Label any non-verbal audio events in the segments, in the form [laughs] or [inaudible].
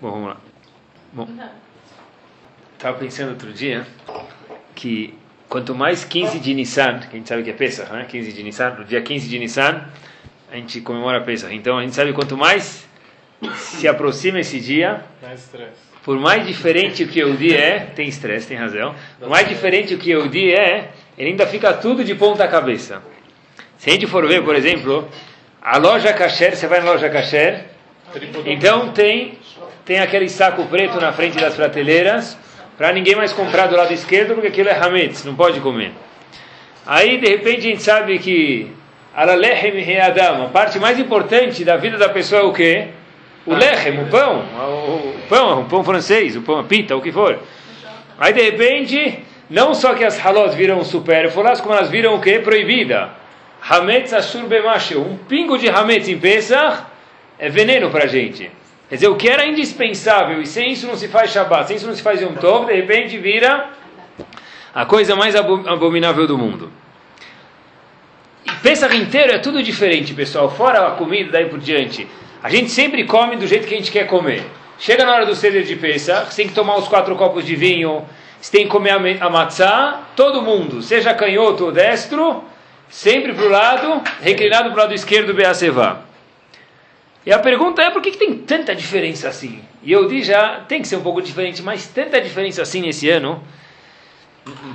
Bom, vamos lá. Bom, estava pensando outro dia que quanto mais 15 de Nissan, que a gente sabe que é Pesach, né? 15 de Nissan, no dia 15 de Nissan, a gente comemora Pesach. Então a gente sabe quanto mais se aproxima esse dia, Mais por mais diferente que o dia é, tem estresse, tem razão, por mais diferente que o dia é, ele ainda fica tudo de ponta cabeça. Se a gente for ver, por exemplo, a loja Kasher, você vai na loja Kasher, então tem, tem aquele saco preto na frente das prateleiras, para ninguém mais comprar do lado esquerdo, porque aquilo é hametz, não pode comer. Aí, de repente, a gente sabe que alalechem readam, a parte mais importante da vida da pessoa é o quê? O lechem, o pão, o pão, o pão francês, o pão, a pita, o que for. Aí, de repente, não só que as halot viram supérfluas, como elas viram o quê? Proibida. Hametz ashur bemashel. Um pingo de hametz em Pesach é veneno para a gente. Quer dizer, o que era indispensável, e sem isso não se faz Shabbat, sem isso não se faz Yom Tov, de repente vira a coisa mais abo- abominável do mundo. E Pesach inteiro é tudo diferente, pessoal. Fora a comida, daí por diante. A gente sempre come do jeito que a gente quer comer. Chega na hora do ceder de Pesach, você tem que tomar os quatro copos de vinho, você tem que comer a me- a matzá, todo mundo, seja canhoto ou destro, sempre para o lado, reclinado para o lado esquerdo, Beacevá. E a pergunta é por que, que tem tanta diferença assim? E eu disse já, tem que ser um pouco diferente, mas tanta diferença assim nesse ano.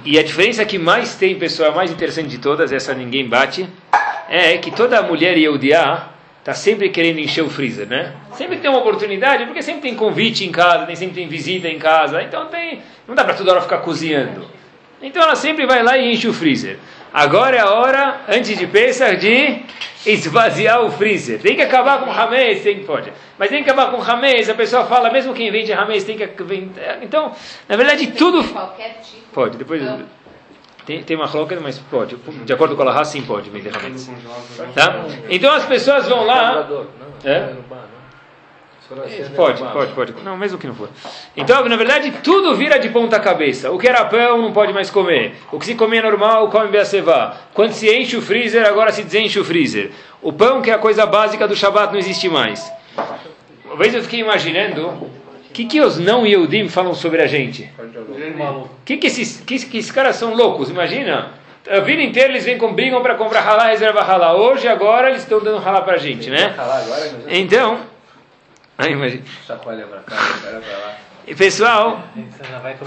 E a diferença que mais tem, pessoal, a mais interessante de todas, essa ninguém bate, é que toda mulher Yehudiá está sempre querendo encher o freezer, né? Sempre tem uma oportunidade, porque sempre tem convite em casa, tem, sempre tem visita em casa, então tem, não dá para toda hora ficar cozinhando. Então ela sempre vai lá e enche o freezer. Agora é a hora, antes de pensar, de esvaziar o freezer. Tem que acabar com o Hametz, tem que pode. Mas tem que acabar com o Hametz, a pessoa fala, mesmo quem vende Hametz tem que vender. Então, na verdade, tudo... Qualquer tipo. Pode, depois... Tem, tem uma cloca, mas pode. De acordo com a Lahá, sim pode vender Hametz. Tá? Então as pessoas vão lá... É? Pode, pode, pode. Não, mesmo que não for. Então, na verdade, tudo vira de ponta cabeça. O que era pão não pode mais comer. O que se comia normal, come beacevá. Quando se enche o freezer, agora se desenche o freezer. O pão, que é a coisa básica do Shabat, não existe mais. Uma vez eu fiquei imaginando o que, que os não Yehudim falam sobre a gente. Maluco. Que que esses, que, que esses caras são loucos, imagina? A vida inteira eles vêm com brigam para comprar halá, reserva halá. Hoje, agora, eles estão dando halá para a gente, né? Então... Ai, imagina. Chacoalha pra cá, pra lá. E pessoal,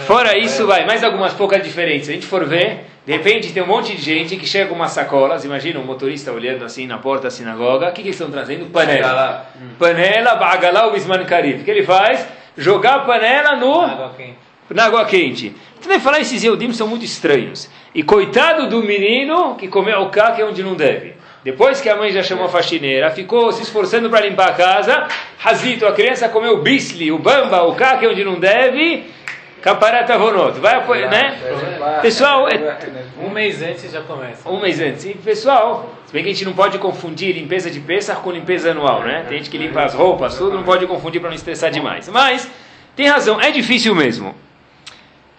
fora isso, vai, mais algumas poucas diferenças. Se a gente for ver, de repente tem um monte de gente que chega com umas sacolas, imagina um motorista olhando assim na porta da sinagoga, o que, que eles estão trazendo? Panela. lá. Panela, bagalá, o bisman. O que ele faz? Jogar a panela no, água quente. na água quente. Você vai falar, esses Eudim são muito estranhos. E coitado do menino que comeu o caque onde não deve. Depois que a mãe já chamou a faxineira, ficou se esforçando para limpar a casa, Razito, a criança comeu o bisli, o bamba, o caque onde não deve, caparata vonot. Vai apoiar, né? Pessoal, é- Um mês antes já começa. um mês antes. E pessoal, se bem que a gente não pode confundir limpeza de Pesach com limpeza anual, né? Tem gente que limpa as roupas, tudo, não pode confundir para não estressar demais. Mas, tem razão, é difícil mesmo.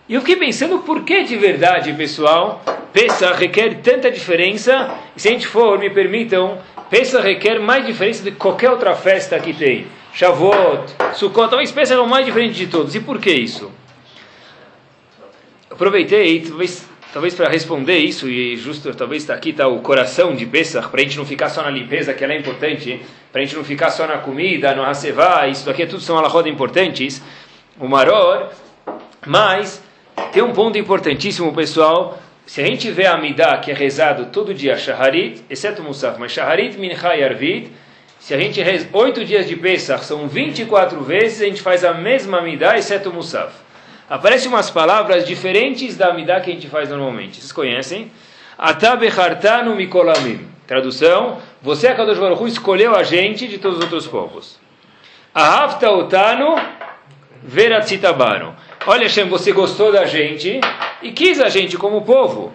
E eu fiquei pensando por que de verdade, pessoal, Pesach requer tanta diferença. E se a gente for, me permitam, Pesach requer mais diferença do que qualquer outra festa que tem. Shavuot, Sukkot, talvez Pesach é o mais diferente de todos. E por que isso? aproveitei, talvez, talvez para responder isso, e justo talvez está aqui está o coração de Pesach, para a gente não ficar só na limpeza, que ela é importante, para a gente não ficar só na comida, no Hasevá, isso daqui tudo são alahodas importantes, o Maror, mas tem um ponto importantíssimo, pessoal, se a gente vê a Amidah, que é rezado todo dia, Shaharit, exceto Musaf, mas Shaharit, Mincha e Arvit, se a gente reza oito dias de Pesach, são 24 vezes, a gente faz a mesma Amidah, exceto Musaf. Aparecem umas palavras diferentes da Amidah que a gente faz normalmente. Vocês conhecem? Atabechartanu mikolamim. Tradução, você, Akadosh Baruch Hu, escolheu a gente de todos os outros povos. Ahavta otanu veratzitabaru. Olha, Hashem, você gostou da gente e quis a gente como povo.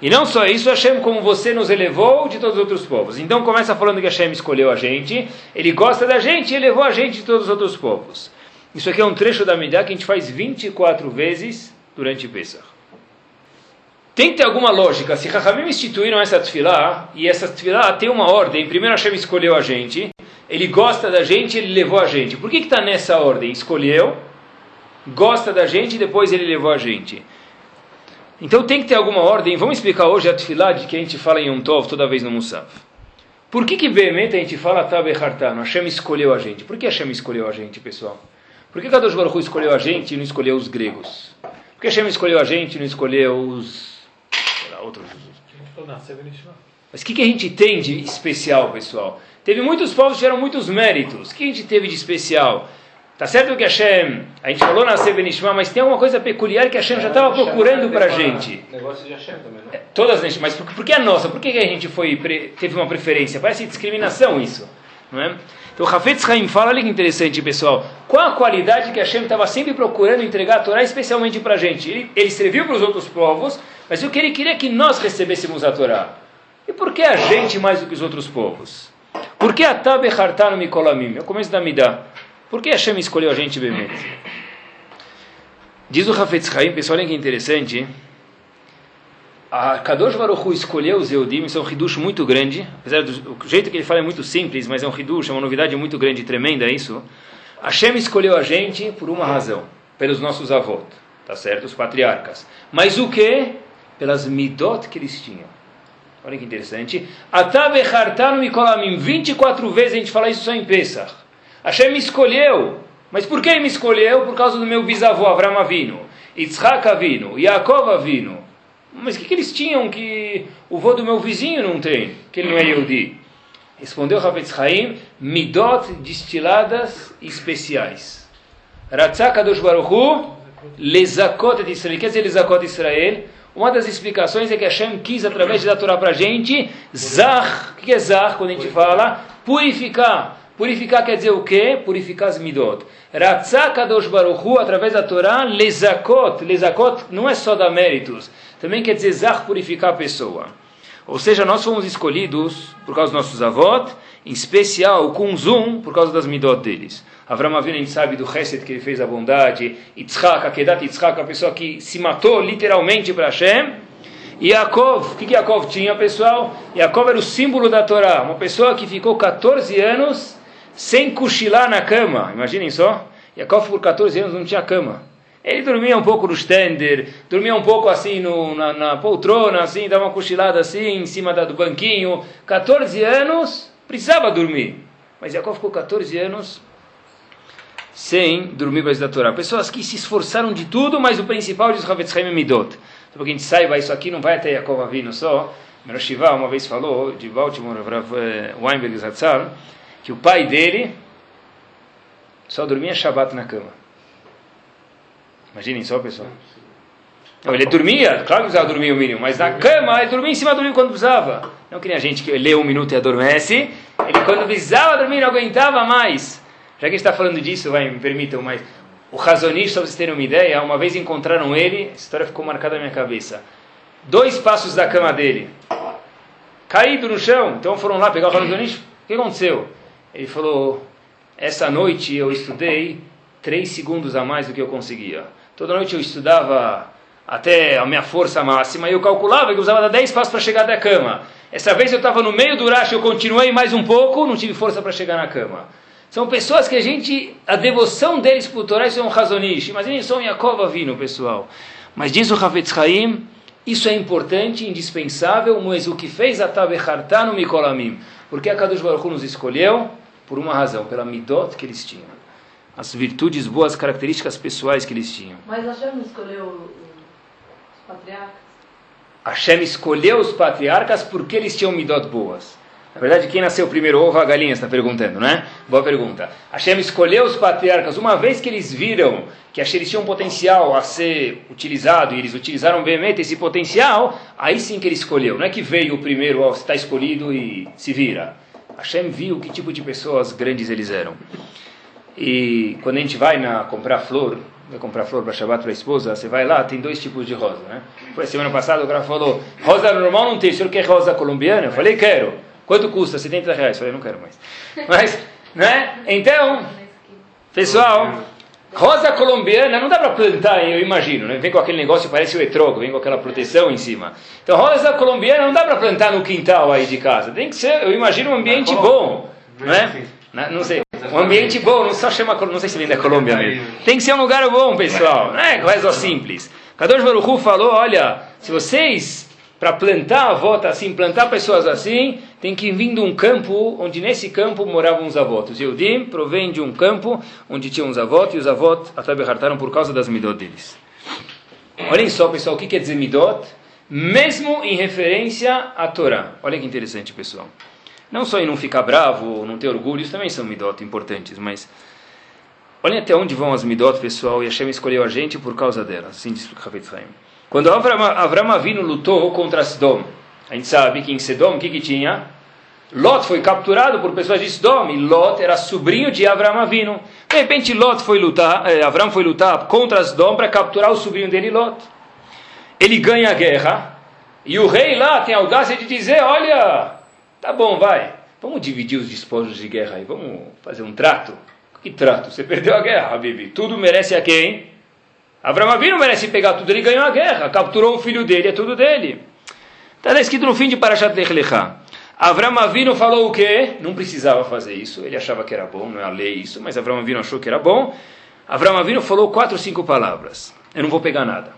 E não só isso, Hashem, como você nos elevou de todos os outros povos. Então começa falando que Hashem escolheu a gente, ele gosta da gente e elevou a gente de todos os outros povos. Isso aqui é um trecho da Midah que a gente faz 24 vezes durante Pesach. Tem que ter alguma lógica. Se Rahamim instituíram essa tefilá, e essa tefilá tem uma ordem, primeiro Hashem escolheu a gente, ele gosta da gente, ele levou a gente. Por que está nessa ordem? Escolheu, gosta da gente e depois ele levou a gente. Então tem que ter alguma ordem. Vamos explicar hoje a tefilá de que a gente fala em um Tov toda vez no Musaf. Por que que Behemet a gente fala Tabe Hartano? Hashem escolheu a gente. Por que Hashem escolheu a gente, pessoal? Por que Kadosh Baruch escolheu a gente e não escolheu os gregos? Por que Hashem escolheu a gente e não escolheu os... Lá, outros... Mas o que, que a gente tem de especial, pessoal? Teve muitos povos que tiveram muitos méritos. O que a gente teve de especial? Tá certo que Hashem, a gente falou na Sevenishma, mas tem alguma coisa peculiar que Hashem já estava procurando para a gente. Negócio de Hashem também, não? É, todas as mas por, por que a nossa? Por que a gente foi teve uma preferência? Parece discriminação isso, não é? Então Hafetz Haim fala, olha que interessante, pessoal. Qual a qualidade que Hashem estava sempre procurando entregar a Torá especialmente para a gente? Ele, ele serviu para os outros povos, mas o que ele queria é que nós recebêssemos a Torá. E por que a gente mais do que os outros povos? Por que a Tabe Hartar no Mikolamim? É o começo da Midah. Por que Hashem escolheu a gente, Bemet? Diz o Hafetz Haim, pessoal, olha que interessante. A Kadosh Baruch Hu escolheu os Eudim, isso é um hidush muito grande. Apesar do jeito que ele fala é muito simples, mas é um hidush, é uma novidade muito grande tremenda isso. Hashem escolheu a gente por uma razão, pelos nossos avós, tá certo? Os patriarcas. Mas o que? Pelas midot que eles tinham. Olha que interessante. Atabe Hartanu Mikolamim. 24 vezes a gente fala isso só em Pesach. Hashem me escolheu. Mas por que me escolheu? Por causa do meu bisavô Avram Avino, Yitzhak Avino, Yaakov Avino. Mas o que, que, eles tinham que o vô do meu vizinho não tem? Que ele não é Yehudi. Respondeu Havetz Haim, midot destiladas especiais. Ratzak Kadosh Baruch Hu, lezakot de Israel. Quer dizer lezakot de Israel? Uma das explicações é que Hashem quis, através dar Torá para a gente, zah, o que é zah quando a gente fala? Purificar. Purificar quer dizer o quê? Purificar as midot. Ratzah Kadosh Baruch Hu, através da Torá, lezakot. Lezakot não é só dar méritos. Também quer dizer zah, purificar a pessoa. Ou seja, nós fomos escolhidos por causa dos nossos avós, em especial com Zum, por causa das midot deles. Avram Avinu, a gente sabe do Hesed que ele fez a bondade. Yitzhak, Akedat Yitzhak, a pessoa que se matou literalmente para Hashem. E Yaakov, o que, que Yaakov tinha, pessoal? Yaakov era o símbolo da Torá. Uma pessoa que ficou 14 anos sem cochilar na cama. Imaginem só. Yaakov por 14 anos não tinha cama. Ele dormia um pouco no stender, dormia um pouco assim no, na, na, poltrona, assim, dava uma cochilada assim, em cima da, do banquinho. 14 anos, precisava dormir. Mas Yaakov ficou 14 anos sem dormir para estudar Torá. Pessoas que se esforçaram de tudo, mas o principal diz Havetz Chaim Midot. Então, que a gente saiba, isso aqui não vai até Yaakov Avino só. Meroshiva uma vez falou, de Baltimore, eh, Weinberg Zatzal, que o pai dele só dormia Shabbat na cama. Imaginem só, pessoal. Não, ele dormia, claro que precisava dormir o mínimo, mas na cama ele dormia em cima do quando precisava. Não que nem a gente que lê um minuto e adormece. Ele quando precisava dormir não aguentava mais. Já que a gente está falando disso, vai, me permitam, mas o Razonish, só para vocês terem uma ideia, uma vez encontraram ele, a história ficou marcada na minha cabeça. Dois passos da cama dele, caído no chão. Então foram lá pegar o Razonish. O que aconteceu? Ele falou: Essa noite eu estudei três segundos a mais do que eu conseguia. Toda noite eu estudava até a minha força máxima e eu calculava que eu usava dar 10 passos para chegar até a cama. Essa vez eu estava no meio do racha, eu continuei mais um pouco, não tive força para chegar na cama. São pessoas que a gente, a devoção deles para o Torá, isso é um razonish. Imaginem só Yaakov vindo, pessoal. Mas diz o Havetz Haim, isso é importante, indispensável, mas o que fez a Tabechartá no Mikolamim? Porque a Kadosh Baruch Hu nos escolheu por uma razão, pela midot que eles tinham. As virtudes boas, características pessoais que eles tinham. Mas Hashem escolheu os patriarcas? Hashem escolheu os patriarcas porque eles tinham midot boas. Na verdade, quem nasceu primeiro, ovo ou a galinha, está perguntando, né? Boa pergunta. Hashem escolheu os patriarcas, uma vez que eles viram que eles tinham um potencial a ser utilizado, e eles utilizaram veemente esse potencial, aí sim que ele escolheu. Não é que veio o primeiro, ó, está escolhido e se vira. Hashem viu que tipo de pessoas grandes eles eram. E quando a gente vai na, comprar flor, vai comprar flor para Shabbat para a esposa, você vai lá, tem dois tipos de rosa, né? Foi semana passada, o cara falou, rosa normal não tem, o senhor quer rosa colombiana? Eu falei, quero. Quanto custa? 70 reais. Falei, não quero mais. [laughs] Mas, né? Então, pessoal, rosa colombiana não dá para plantar, eu imagino, né? Vem com aquele negócio, parece o etrogo, vem com aquela proteção em cima. Então, rosa colombiana não dá para plantar no quintal aí de casa. Tem que ser, eu imagino, um ambiente bom, né? Não sei. Um ambiente bom, não só chama, não sei se vem da Colômbia mesmo. Tem que ser um lugar bom, pessoal. É coisa simples. Kadosh Baruch Hu falou, olha, se vocês, para plantar a volta assim, plantar pessoas assim, tem que vir de um campo, onde nesse campo moravam os avós. Os provém de um campo onde tinham os avós, e os avós até berrartaram por causa das midot deles. Olhem só, pessoal, o que quer dizer midot? Mesmo em referência à Torá. Olha que interessante, pessoal. Não só em não ficar bravo, não ter orgulho, isso também são midot importantes, mas olhem até onde vão as midot, pessoal, e Hashem escolheu a gente por causa delas, assim diz o Havetz Haim. Quando Avram, Avram Avinu lutou contra Sodom, a gente sabe que em Sodom, o que, que tinha? Lot foi capturado por pessoas de Sodom, e Lot era sobrinho de Avram Avinu. De repente, Lot foi lutar, eh, Avram foi lutar contra Sodom para capturar o sobrinho dele, Lot. Ele ganha a guerra, e o rei lá tem a audácia de dizer, olha, tá bom, vai, vamos dividir os despojos de guerra aí, vamos fazer um trato. Que trato? Você perdeu a guerra, Habibi. Tudo merece a quem? Avram Avinu merece pegar tudo, ele ganhou a guerra, capturou o filho dele, é tudo dele. Está escrito no fim de Parashat Lech Lecha. Avram Avinu falou o quê? Não precisava fazer isso, ele achava que era bom, não é a lei isso, mas Avram Avinu achou que era bom. Avram Avinu falou quatro cinco palavras. Eu não vou pegar nada.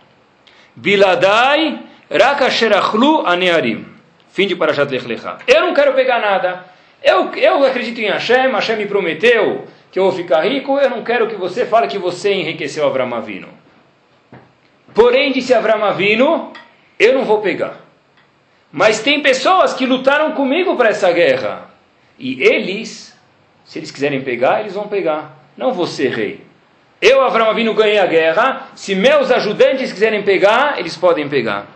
Biladai rakasherachlu anearim. Fim de Parashat Lech Lecha. Eu não quero pegar nada. Eu, eu acredito em Hashem, Hashem me prometeu que eu vou ficar rico, eu não quero que você fale que você enriqueceu Avram Avinu. Porém, disse Avram Avinu, eu não vou pegar. Mas tem pessoas que lutaram comigo para essa guerra. E eles, se eles quiserem pegar, eles vão pegar. Não você, rei. Eu, Avram Avinu, ganhei a guerra. Se meus ajudantes quiserem pegar, eles podem pegar.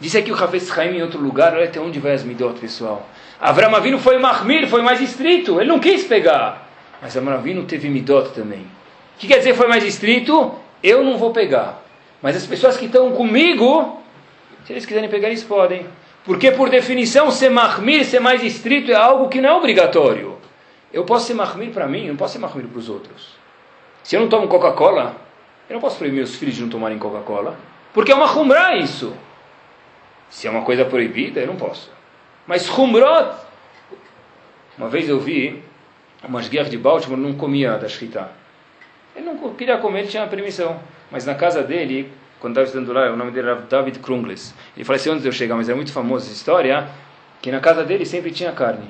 Disse aqui o Hafez Haim em outro lugar, olha até onde vai as midot, pessoal. Avram Avinu foi mahmir, foi mais estrito. Ele não quis pegar. Mas Avram Avinu teve midot também. O que quer dizer foi mais estrito? Eu não vou pegar. Mas as pessoas que estão comigo, se eles quiserem pegar, eles podem. Porque, por definição, ser mahmir, ser mais estrito, é algo que não é obrigatório. Eu posso ser mahmir para mim, não posso ser mahmir para os outros. Se eu não tomo Coca-Cola, eu não posso proibir meus filhos de não tomarem Coca-Cola. Porque é uma humrá isso. Se é uma coisa proibida, eu não posso. Mas humrot... Uma vez eu vi umas guerras de Baltimore, não comia da Shkita. Ele não queria comer, ele tinha permissão. Mas na casa dele, quando estava estudando lá, o nome dele era David Krungles. Ele faleceu antes de eu chegar, mas é muito famosa essa história, que na casa dele sempre tinha carne.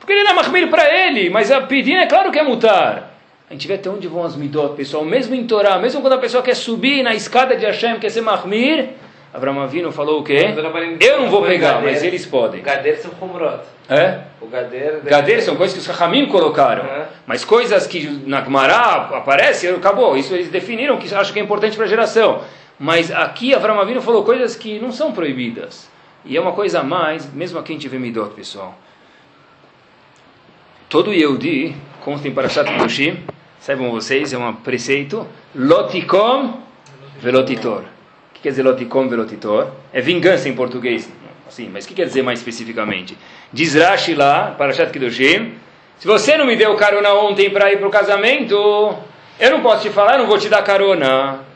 Porque ele era mahmir para ele, mas a pedina é claro que é mutar. A gente vê até onde vão as midot, pessoal. Mesmo em Torá, mesmo quando a pessoa quer subir na escada de Hashem, quer ser mahmir, Avraham Avinu falou o quê? Eu não vou pegar, mas eles podem. Gader são Humrot. É? O Gader... Gader são coisas que os Rahamim colocaram. Uhum. Mas coisas que na Gemara aparece, acabou. Isso eles definiram, que acham que é importante para a geração. Mas aqui Avraham Avinu falou coisas que não são proibidas. E é uma coisa a mais, mesmo a quem tiver midot, pessoal. Todo Yehudi, consta em Parashat Kedoshim, saibam vocês, é um preceito, Lotikom velotitor. O que quer dizer Lotikom velotitor? É vingança em português. Assim, mas o que quer dizer mais especificamente? Diz Rashi lá, Parashat Kedoshim, se você não me deu carona ontem para ir para o casamento, eu não posso te falar, não vou te dar carona.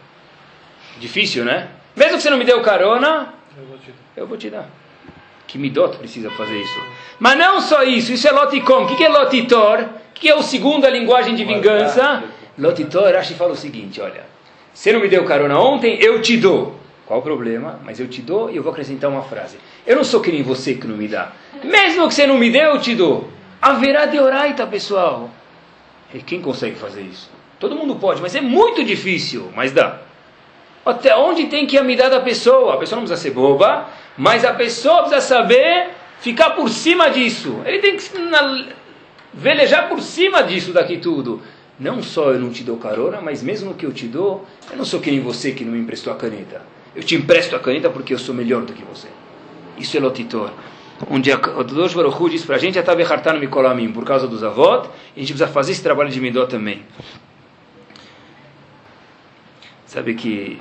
Difícil, né? Mesmo que você não me deu carona, Eu vou te dar. eu vou te dar. Que midot precisa fazer isso. Mas não só isso, isso é loticom. O que que é lotitor? O que é o segundo a linguagem de vingança? Lotitor, Rashi fala o seguinte, olha. Você não me deu carona ontem, eu te dou. Qual o problema? Mas eu te dou e eu vou acrescentar uma frase. Eu não sou que nem você que não me dá. Mesmo que você não me dê, eu te dou. Haverá de oraita, pessoal. E quem consegue fazer isso? Todo mundo pode, mas é muito difícil, mas dá. Até onde tem que ir a da pessoa? A pessoa não precisa ser boba, mas a pessoa precisa saber ficar por cima disso. Ele tem que na- velejar por cima disso daqui tudo. Não só eu não te dou carona, mas mesmo que eu te dou, eu não sou que nem você que não me emprestou a caneta. Eu te empresto a caneta porque eu sou melhor do que você. Isso é lotitor. Onde o Dosh Baruch Hu diz para a gente, por causa dos avós, a gente precisa fazer esse trabalho de midó também. Sabe que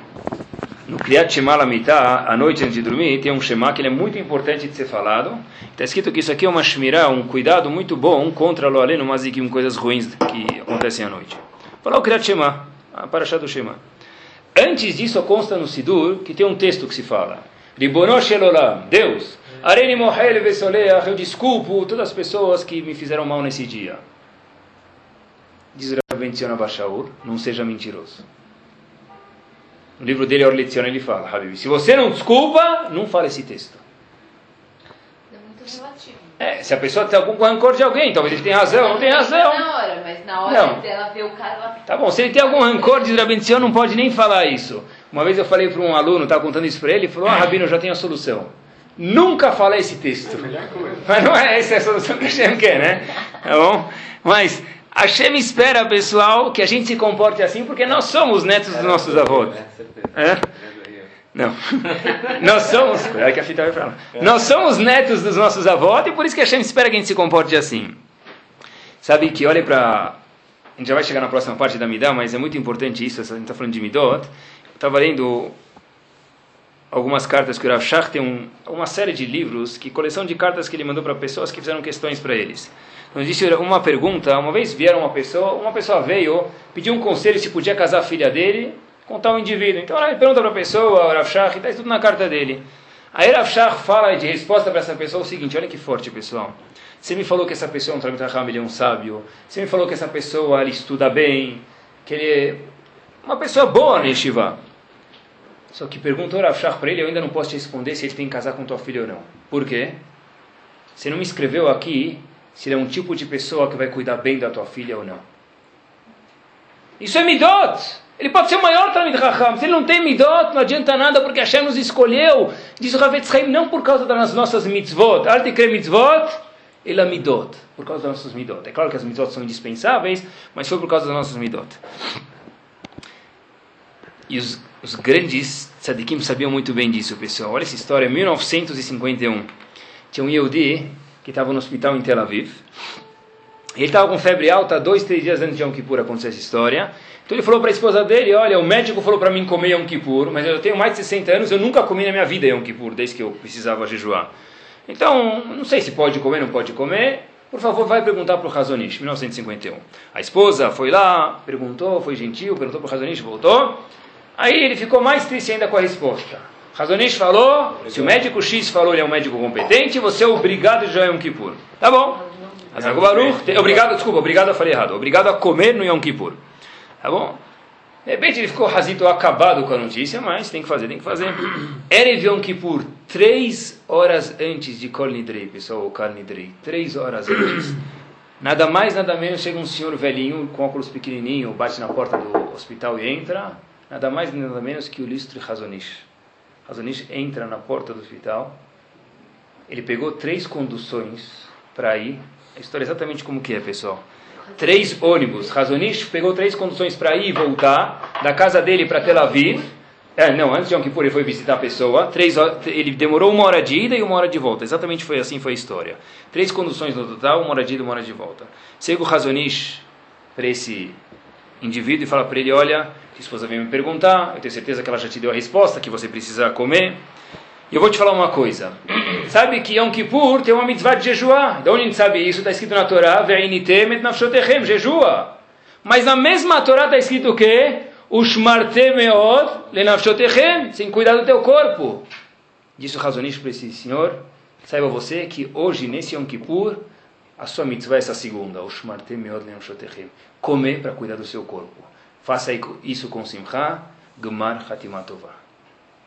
no Kriyat Shema à noite antes de dormir, tem um Shema que ele é muito importante de ser falado. Está escrito que isso aqui é uma Shmirah, um cuidado muito bom contra lo aleno mazikim, coisas ruins que acontecem à noite. Falar o Kriyat Shema, a Parashá do Shema. Antes disso, consta no Sidur que tem um texto que se fala. Ribono Shel Olam, Deus, Areni Mohel Vesoleach, eu desculpo todas as pessoas que me fizeram mal nesse dia. Diz Rabben Tzion Abashaur, não seja mentiroso. No livro dele, Or Lezione, ele fala, Habib, se você não desculpa, não fala esse texto. É muito relativo. É, se a pessoa tem algum rancor de alguém, talvez ele tenha razão, não tem razão. Na hora, mas na hora Não. dela ver o cara, ela Tá bom, se ele tem algum rancor, diz Rabin Tzion, não pode nem falar isso. Uma vez eu falei para um aluno, estava contando isso para ele, ele falou, ah, Rabino, eu já tenho a solução. Nunca fala esse texto. Mas não é essa a solução que a Hashem quer, né? Tá bom? Mas Hashem espera, pessoal, que a gente se comporte assim, porque nós somos netos dos nossos avós. É, certeza. É? Não. [laughs] Nós somos. É que a fita vai pra lá. Nós somos netos dos nossos avós e por isso que a Hashem espera que a gente se comporte assim. Sabe que, olha para. A gente já vai chegar na próxima parte da Midá, mas é muito importante isso. A gente está falando de Midot. Eu estava lendo algumas cartas que o Rav Shach tem um, uma série de livros, que coleção de cartas que ele mandou para pessoas que fizeram questões para eles. Então disse uma pergunta, uma vez vieram uma pessoa, uma pessoa veio, pediu um conselho se podia casar a filha dele com tal indivíduo. Então ele pergunta para a pessoa, o Rav Shach, está tudo na carta dele. Aí Rav Shach fala de resposta para essa pessoa o seguinte, olha que forte pessoal. Você me falou que essa pessoa é um Talmud Raham, ele é um sábio. Você me falou que essa pessoa ele estuda bem, que ele é uma pessoa boa na Yeshiva. Só que perguntou Rav Shach para ele, eu ainda não posso te responder se ele tem que casar com tua filha ou não. Por quê? Você não me escreveu aqui se ele é um tipo de pessoa que vai cuidar bem da tua filha ou não. Isso é midot. Ele pode ser o maior Talmud Raham. Se ele não tem midot, não adianta nada porque Hashem nos escolheu. Diz o Ravetz Chaim, não por causa das nossas mitzvot. Arte kre mitzvot, ele é midot. Por causa das nossas midot. É claro que as mitzvot são indispensáveis, mas foi por causa das nossas midot. E os, os grandes tzadikim sabiam muito bem disso, pessoal. Olha essa história, 1951. Tinha um Yehudi que estava no hospital em Tel Aviv. Ele estava com febre alta dois, três dias antes de Yom Kippur acontecer essa história. Então ele falou para a esposa dele, olha, o médico falou para mim comer Yom Kippur, mas eu tenho mais de 60 anos, eu nunca comi na minha vida Yom Kippur, desde que eu precisava jejuar. Então, não sei se pode comer, não pode comer. Por favor, vai perguntar para o Razonish, 1951. A esposa foi lá, perguntou, foi gentil, perguntou para o Razonish, voltou. Aí ele ficou mais triste ainda com a resposta. Razonish falou, se o médico X falou ele é um médico competente, você é obrigado jejuar Yom Kippur. Tá bom. Te- obrigado, desculpa, obrigado, eu falei errado. Obrigado a comer no Yom Kippur. Tá bom? De repente ele ficou razito acabado com a notícia, mas tem que fazer, tem que fazer. [clears throat] Erev Yom Kippur, três horas antes de Kol Nidrei, pessoal, o Kol Nidrei, três horas antes. [clears throat] Nada mais, nada menos, chega um senhor velhinho com óculos pequenininho, bate na porta do hospital e entra. Nada mais, nada menos que o Listre Razonish. Razonish entra na porta do hospital. Ele pegou três conduções para ir. A história é exatamente como que é, pessoal. Três ônibus. Razonish pegou três conduções para ir e voltar da casa dele para Tel Aviv. É, não, antes de Yom Kippur ele foi visitar a pessoa. Três, ele demorou uma hora de ida e uma hora de volta. Exatamente foi assim foi a história. Três conduções no total, uma hora de ida e uma hora de volta. Chega o Razonish para esse indivíduo e fala para ele, olha, esposa veio me perguntar, eu tenho certeza que ela já te deu a resposta, que você precisa comer. E eu vou te falar uma coisa. [clears throat] Sabe que Yom Kippur tem uma mitzvah de jejuar. De onde a gente sabe isso? Está escrito na Torá, Ve'initem et nafshotechem, jejua. Mas na mesma Torá está escrito o quê? Ushmarte meod lenafshotechem, sem cuidar do teu corpo. Disse o Razonish para esse senhor, saiba você que hoje, nesse Yom Kippur, a sua mitzvah é essa segunda, Ushmarte meod lenafshotechem. Comer para cuidar do seu corpo. Faça isso com simcha, gmar hatimatovah.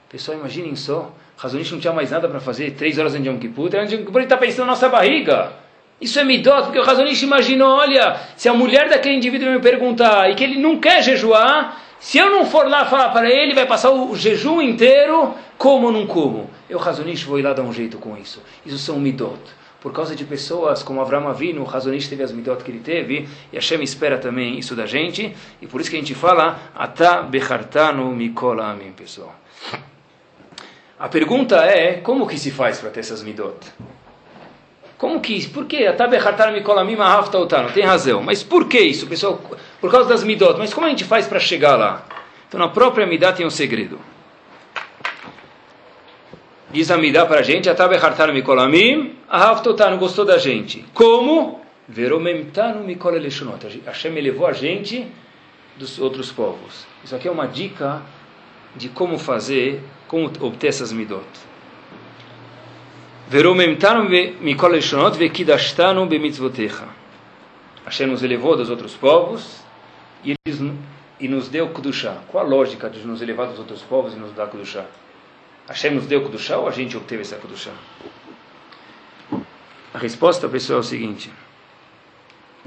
Pessoal, imaginem só, Razonish não tinha mais nada para fazer, três horas de Yom Kippur, de Yom Kippur ele está pensando na nossa barriga. Isso é midot, porque o Razonish imaginou, olha, se a mulher daquele indivíduo me perguntar e que ele não quer jejuar, se eu não for lá falar para ele, vai passar o, jejum inteiro, como ou não como? Eu, Razonish, vou ir lá dar um jeito com isso. Isso são midot. Por causa de pessoas como Avram Avinu, o Razonish teve as midot que ele teve, e Hashem espera também isso da gente, e por isso que a gente fala, Ata bechartanu mikol amin, pessoal. A pergunta é, como que se faz para ter essas midot? Como que, por que? Não tem razão. Mas por que isso, pessoal? Por causa das midot. Mas como a gente faz para chegar lá? Então, na própria midá tem um segredo. Diz a Midá para a gente, Atabe Hartar Mikolamim, Ahavtotar, gostou da gente. Como? Veromemtanu Mikol Hashem elevou a gente dos outros povos. Isso aqui é uma dica de como fazer, como obter essas midot. Veromemtanu Mikol vekidashtanu bemitzvotecha. Hashem nos elevou dos outros povos e, eles, e nos deu Kudushá. Qual a lógica de nos elevar dos outros povos e nos dar Kudushá? Hashem nos deu Kudushá ou a gente obteve essa Kudushá? A resposta, pessoal, é o seguinte.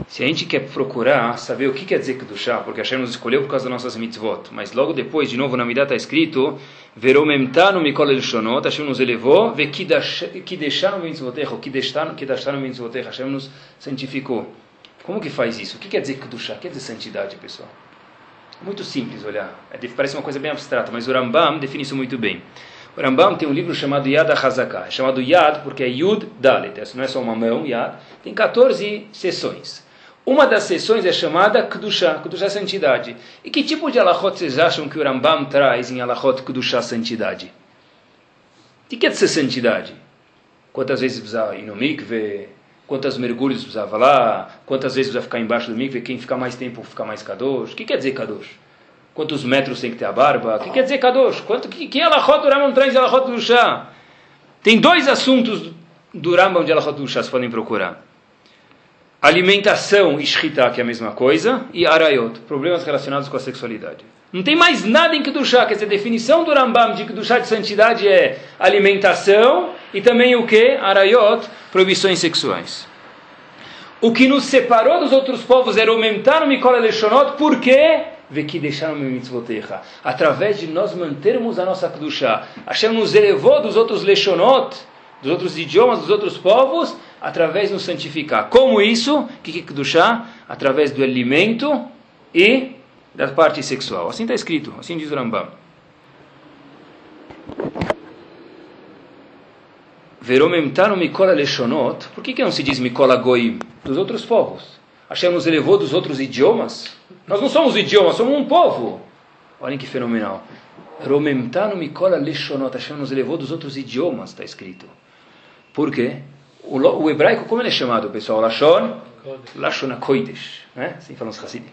Se a gente quer procurar saber o que quer dizer Kedushá, porque Hashem nos escolheu por causa das nossas mitzvot, mas logo depois, de novo, na Midah está escrito Veromemtanu mikol elshonot, Hashem nos elevou, ve kideshanu mitzvotecha, kideshanu mitzvotecha, Hashem nos santificou. Como que faz isso? O que quer dizer Kedushá? Quer dizer santidade, pessoal? Muito simples olhar. É, parece uma coisa bem abstrata, mas o Rambam define isso muito bem. O Rambam tem um livro chamado Yad HaZaká. É chamado Yad porque é Yud Dalet. Essa não é só uma mão, Yad. Tem 14 sessões. Uma das sessões é chamada Kedushá, Kedushá Santidade. E que tipo de alachot vocês acham que o Rambam traz em alachot Kedushá Santidade? O que é ser santidade? Quantas vezes precisa ir no mikve? Quantos mergulhos precisava lá? Quantas vezes precisa ficar embaixo do mikve? Quem ficar mais tempo fica mais kadosh? O que quer dizer kadosh? Quantos metros tem que ter a barba? O que quer dizer kadosh? Quanto, que, que alachot do Rambam traz em alachot do chá? Tem dois assuntos do Rambam de alachot do chá, vocês podem procurar alimentação e shita, que é a mesma coisa, e arayot, problemas relacionados com a sexualidade. Não tem mais nada em Kedushá, quer dizer, a definição do Rambam de Kedushá de santidade é alimentação e também o que? Arayot, proibições sexuais. O que nos separou dos outros povos era aumentar o Mikola Leshonot, por quê? Que deixaram. Através de nós mantermos a nossa Kedushá. Hashem nos elevou dos outros Leshonot, dos outros idiomas, dos outros povos, através de nos santificar. Como isso? O que é chá? Através do alimento e da parte sexual. Assim está escrito, assim diz o Rambam. Veromemtaram Mikola Leshonot. Por que, que não se diz Mikola Goim? Dos outros povos. Hashem nos elevou dos outros idiomas. Nós não somos idiomas, somos um povo. Olhem que fenomenal. Romemtano Mikola Leshonot. Hashem nos elevou dos outros idiomas, está escrito. Por quê? O, o, hebraico, como ele é chamado, pessoal? Lashon? Lashon HaKodesh. Né? Assim falam os Hassidim.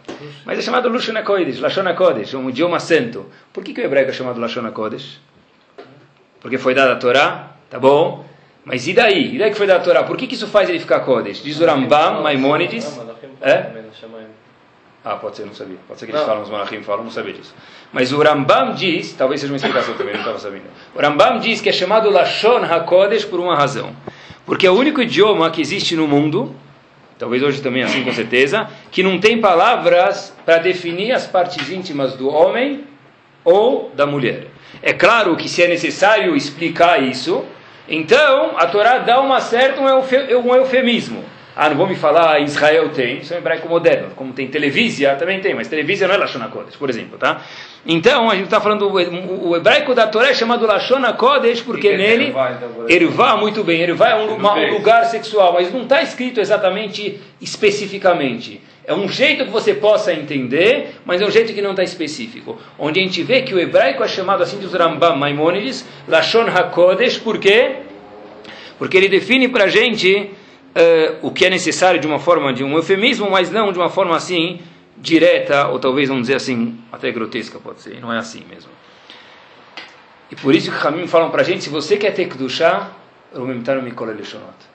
Mas é chamado Lashon HaKodesh, Lashon HaKodesh, um idioma santo. Por que, que o hebraico é chamado Lashon HaKodesh? Porque foi dada a Torá, tá bom? Mas e daí? E daí que foi dada a Torá? Por que, que isso faz ele ficar Kodesh? Diz o Rambam, Maimonides. É? Ah, pode ser, não sabia. Pode ser que eles não. falam, os Malachim falam, não sabia disso. Mas o Rambam diz, talvez seja uma explicação também, não estava sabendo. O Rambam diz que é chamado Lashon HaKodesh por uma razão. Porque é o único idioma que existe no mundo, talvez hoje também assim com certeza, que não tem palavras para definir as partes íntimas do homem ou da mulher. É claro que se é necessário explicar isso, então a Torá dá uma certa um eufemismo. Ah, não vou me falar Israel tem, isso é um hebraico moderno, como tem televisão, também tem, mas televisão não é Lashon HaKodesh, por exemplo, tá? Então, a gente está falando, o, hebraico da Torá é chamado Lashon HaKodesh, porque que nele, então, Ervá, muito bem, Ervá é um, uma, um lugar sexual, mas não está escrito exatamente, especificamente. É um jeito que você possa entender, mas é um jeito que não está específico. Onde a gente vê que o hebraico é chamado assim dos Rambam Maimonides, Lashon HaKodesh, por quê? Porque ele define para a gente uh, o que é necessário de uma forma de um eufemismo, mas não de uma forma assim direta, ou talvez vamos dizer assim, até grotesca pode ser, não é assim mesmo. E por isso que Ramim falam para a gente, se você quer ter Kedushá,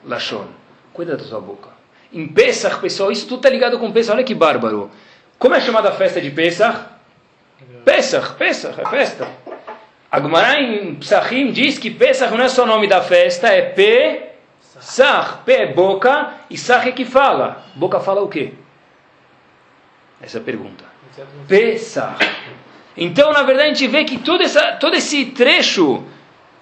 Lashon, cuida da sua boca. Em Pesach, pessoal, isso tudo está ligado com Pesach, olha que bárbaro. Como é chamada a festa de Pesach? Pesach, Pesach, é festa. Agmará em Psachim diz que Pesach não é só o nome da festa, é P Sar, pé, boca, e sar é que fala. Boca fala o quê? Essa é a pergunta. Pesar. Então, na verdade, a gente vê que todo, essa, todo esse trecho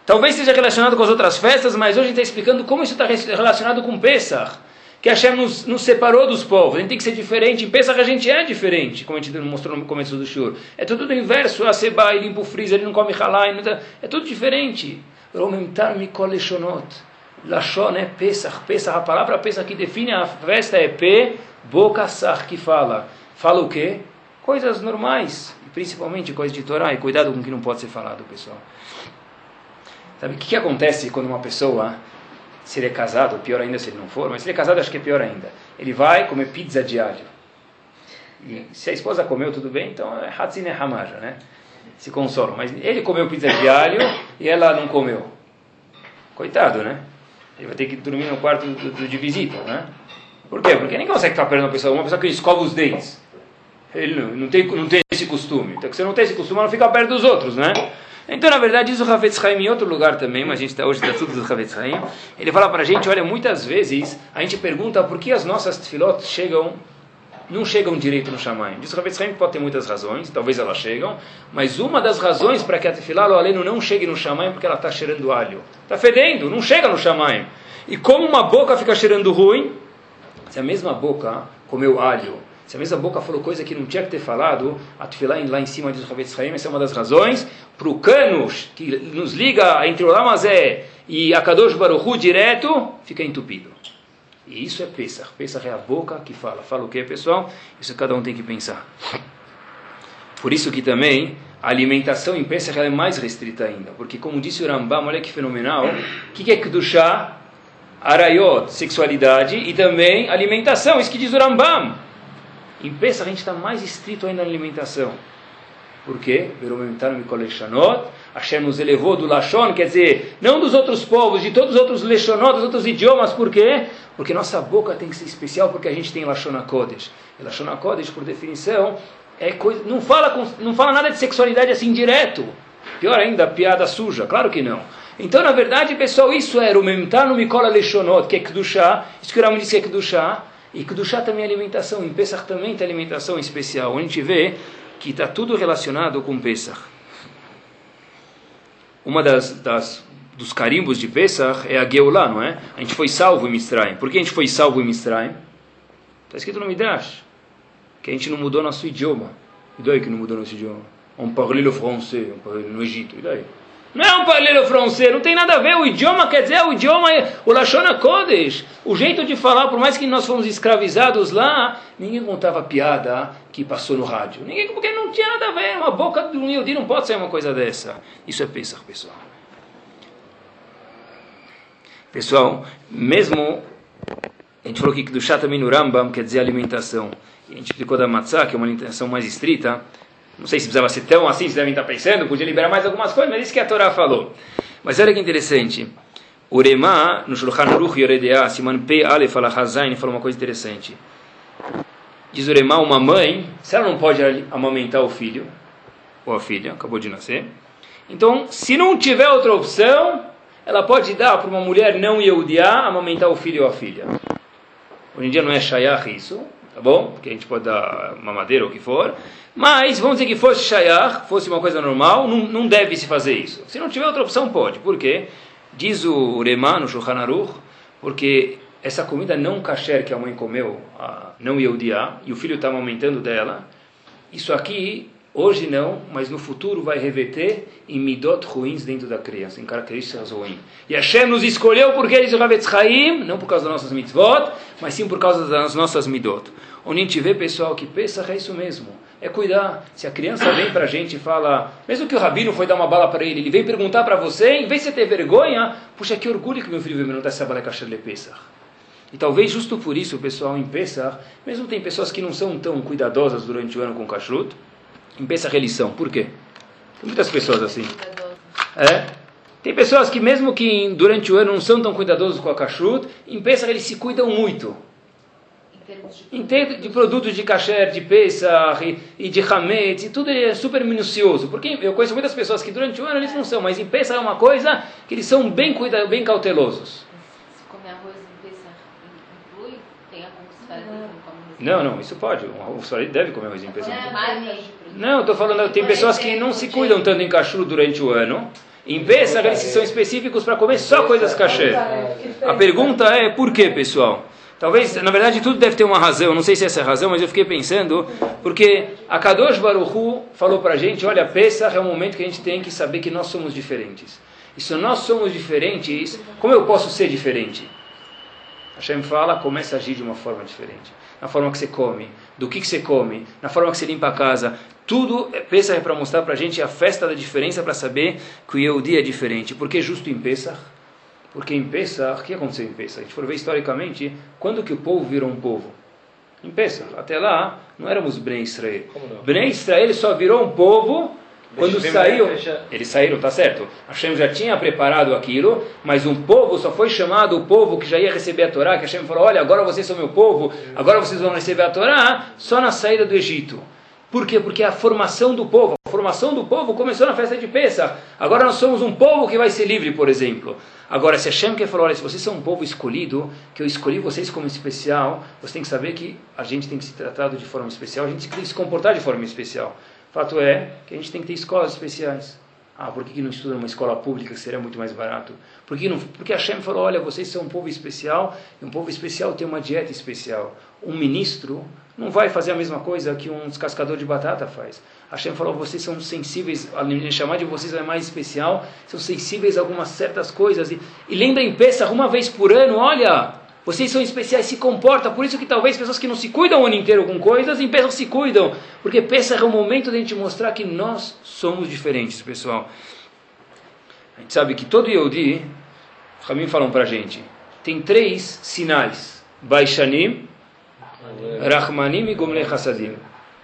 talvez seja relacionado com as outras festas, mas hoje a gente está explicando como isso está relacionado com Pesach. Que Hashem nos, nos separou dos povos. A gente tem que ser diferente. Em Pesach a gente é diferente, como a gente mostrou no começo do Shur. É tudo do inverso. A Seba, ele limpa o freezer, ele não come halá. É tudo diferente. Aumentar mikol Lashon é Pesach. Pesach, a palavra Pesach que define a festa é P, boca sar, que fala. Fala o quê? Coisas normais, principalmente coisas de Torá, e cuidado com o que não pode ser falado, pessoal. Sabe o que, que acontece quando uma pessoa, se ele é casado, pior ainda se ele não for, mas se ele é casado acho que é pior ainda. Ele vai comer pizza alho. E se a esposa comeu, tudo bem, então é Hatzine Hamaja, né? Se consola. Mas ele comeu pizza de alho e ela não comeu. Coitado, né? Ele vai ter que dormir no quarto do, do, de visita, né? Por quê? Porque ninguém consegue estar perto de uma pessoa, uma pessoa que escova os dentes. Ele não, não, tem, não tem esse costume. Então, se não tem esse costume, não fica perto dos outros, né? Então, na verdade, diz o Havetz Haim em outro lugar também, mas a gente está hoje está tudo do Havetz Haim. Ele fala para a gente, olha, muitas vezes a gente pergunta por que as nossas tefilot chegam, não chegam direito no Shamayim. Diz o Havetz Haim que pode ter muitas razões, talvez elas chegam, mas uma das razões para que a tefilá aleno não chegue no Shamayim é porque ela está cheirando alho. Está fedendo, não chega no Shamayim. E como uma boca fica cheirando ruim, se a mesma boca comeu alho, se a mesma boca falou coisa que não tinha que ter falado, a tefilá lá em cima diz o Havetz Haim, essa é uma das razões, para o canos que nos liga entre o Lamazé e a Kadosh Baruchu direto, fica entupido. E isso é Pesach. Pesach é a boca que fala. Fala o que, pessoal? Isso cada um tem que pensar. Por isso que também a alimentação em Pesach é mais restrita ainda. Porque como disse o Rambam, olha que fenomenal, o que, que é Kedushá? Arayot, sexualidade, e também alimentação, isso que diz o Rambam. Em Pesach a gente está mais estrito ainda na alimentação. Por quê? Hashem nos elevou do Lashon, quer dizer, não dos outros povos, de todos os outros Leshonot, dos outros idiomas, por quê? Porque nossa boca tem que ser especial, porque a gente tem Lashon HaKodesh. E Lashon por definição, é coisa, não, fala com, não fala nada de sexualidade assim direto. Pior ainda, piada suja, claro que não. Então, na verdade, pessoal, isso era o Memtar no Mikola Leshonot, que é Kedushá, isso que o Ramo disse que é Kedushá, e Kedushá também é alimentação, em Pesach também tem alimentação especial. A gente vê que está tudo relacionado com Pesach. Uma das, das, dos carimbos de Pesach é a Geulah, não é? A gente foi salvo em Mitzrayim. Por que a gente foi salvo em Mitzrayim? Está escrito no Midrash. Que a gente não mudou nosso idioma. E daí que não mudou nosso idioma? On parle le français no Egito. E daí? Não é um parlelo francês, não tem nada a ver. O idioma quer dizer o idioma, o Lashon Kodesh. O jeito de falar, por mais que nós fomos escravizados lá, ninguém contava piada que passou no rádio. Ninguém, porque não tinha nada a ver. Uma boca do um Yehudi não pode ser uma coisa dessa. Isso é Pesach, pessoal. Pessoal, mesmo a gente falou que do também Rambam quer dizer alimentação. E a gente explicou da matzah, que é uma alimentação mais estrita. Não sei se precisava ser tão assim, vocês devem estar pensando, podia liberar mais algumas coisas, mas isso que a Torá falou. Mas olha que interessante. O Rema, no Shulchan Aruch Yoredea, Siman P. Aleph Alachazain, falou uma coisa interessante. Diz o Rema, uma mãe, se ela não pode amamentar o filho, ou a filha, acabou de nascer, então, se não tiver outra opção, ela pode dar para uma mulher não Yehudiá amamentar o filho ou a filha. Hoje em dia não é Shayach isso, tá bom? Porque a gente pode dar mamadeira ou o que for. Mas, vamos dizer que fosse Shayach, fosse uma coisa normal, não, não deve se fazer isso. Se não tiver outra opção, pode. Por quê? Diz o Rema no Shulchan Aruch, porque essa comida não kasher que a mãe comeu, a não Yehudiá, e o filho está amamentando dela, isso aqui, hoje não, mas no futuro vai reverter em midot ruins dentro da criança, em características ruins. E Hashem nos escolheu porque o Ravetz Chaim, não por causa das nossas mitzvot, mas sim por causa das nossas midot. Onde a gente vê, pessoal, que Pesach é isso mesmo é cuidar. Se a criança vem para a gente e fala, mesmo que o rabino foi dar uma bala para ele, ele vem perguntar para você, em vez de você ter vergonha, puxa, que orgulho que meu filho veio me perguntar essa bala é kasher le Pesach. E talvez justo por isso, o pessoal em Pesach, mesmo tem pessoas que não são tão cuidadosas durante o ano com kashrut, em Pesach eles são. Por quê? Tem muitas pessoas assim. É? Tem pessoas que mesmo que durante o ano não são tão cuidadosos com a kashrut, em Pesach eles se cuidam muito em termos de produtos de kasher, de Pesach e, e de Hametz, e tudo é super minucioso. Porque eu conheço muitas pessoas que durante o ano eles não são, mas em Pesach é uma coisa que eles são bem, cuida, bem cautelosos. Se comer arroz em Pesach inclui? Tem alguns não, não, isso pode. O Sfarad deve comer arroz em Pesach. Não, estou falando, tem pessoas que não se cuidam tanto em kashrut durante o ano. Em Pesach eles são específicos para comer só coisas kasher. A pergunta é por quê, pessoal? Talvez, na verdade, tudo deve ter uma razão. Não sei se essa é a razão, mas eu fiquei pensando, porque a Kadosh Baruchu falou para a gente: olha, Pesach é um momento que a gente tem que saber que nós somos diferentes. E se nós somos diferentes, como eu posso ser diferente? Hashem fala, começa a agir de uma forma diferente. Na forma que você come, do que, que você come, na forma que você limpa a casa. Tudo, Pesach é para mostrar para a gente a festa da diferença, para saber que o Yehudi é diferente. Porque justo em Pesach, porque em Pesach, o que aconteceu em Pesach? A gente for ver historicamente, quando que o povo virou um povo? Em Pesach. Até lá, não éramos Bnei Israel. Bnei Israel só virou um povo Quando saiu, eles saíram, tá certo. Hashem já tinha preparado aquilo, mas um povo só foi chamado o povo que já ia receber a Torá, que Hashem falou, olha, agora vocês são meu povo, agora vocês vão receber a Torá, só na saída do Egito. Por quê? Porque a formação do povo, a formação do povo começou na festa de Pesach. Agora nós somos um povo que vai ser livre, por exemplo. Agora, se Hashem quer falar, olha, se vocês são um povo escolhido, que eu escolhi vocês como especial, você tem que saber que a gente tem que se tratar de forma especial, a gente tem que se comportar de forma especial. Fato é que a gente tem que ter escolas especiais. Ah, por que, não estuda numa escola pública que seria muito mais barato? Por que não, porque Hashem falou, olha, vocês são um povo especial, e um povo especial tem uma dieta especial. Um ministro não vai fazer a mesma coisa que um descascador de batata faz. Hashem falou, vocês são sensíveis, a chamar de vocês é mais especial, são sensíveis a algumas certas coisas. E, e lembrem, peça uma vez por ano, olha, vocês são especiais, se comporta. Por isso que talvez pessoas que não se cuidam o ano inteiro com coisas, em Pesach se cuidam. Porque Pesach é o momento de a gente mostrar que nós somos diferentes, pessoal. A gente sabe que todo Yehudi, Ramim falam para a gente, tem três sinais. Baishanim, Rahmanim e Gomle Hassadim.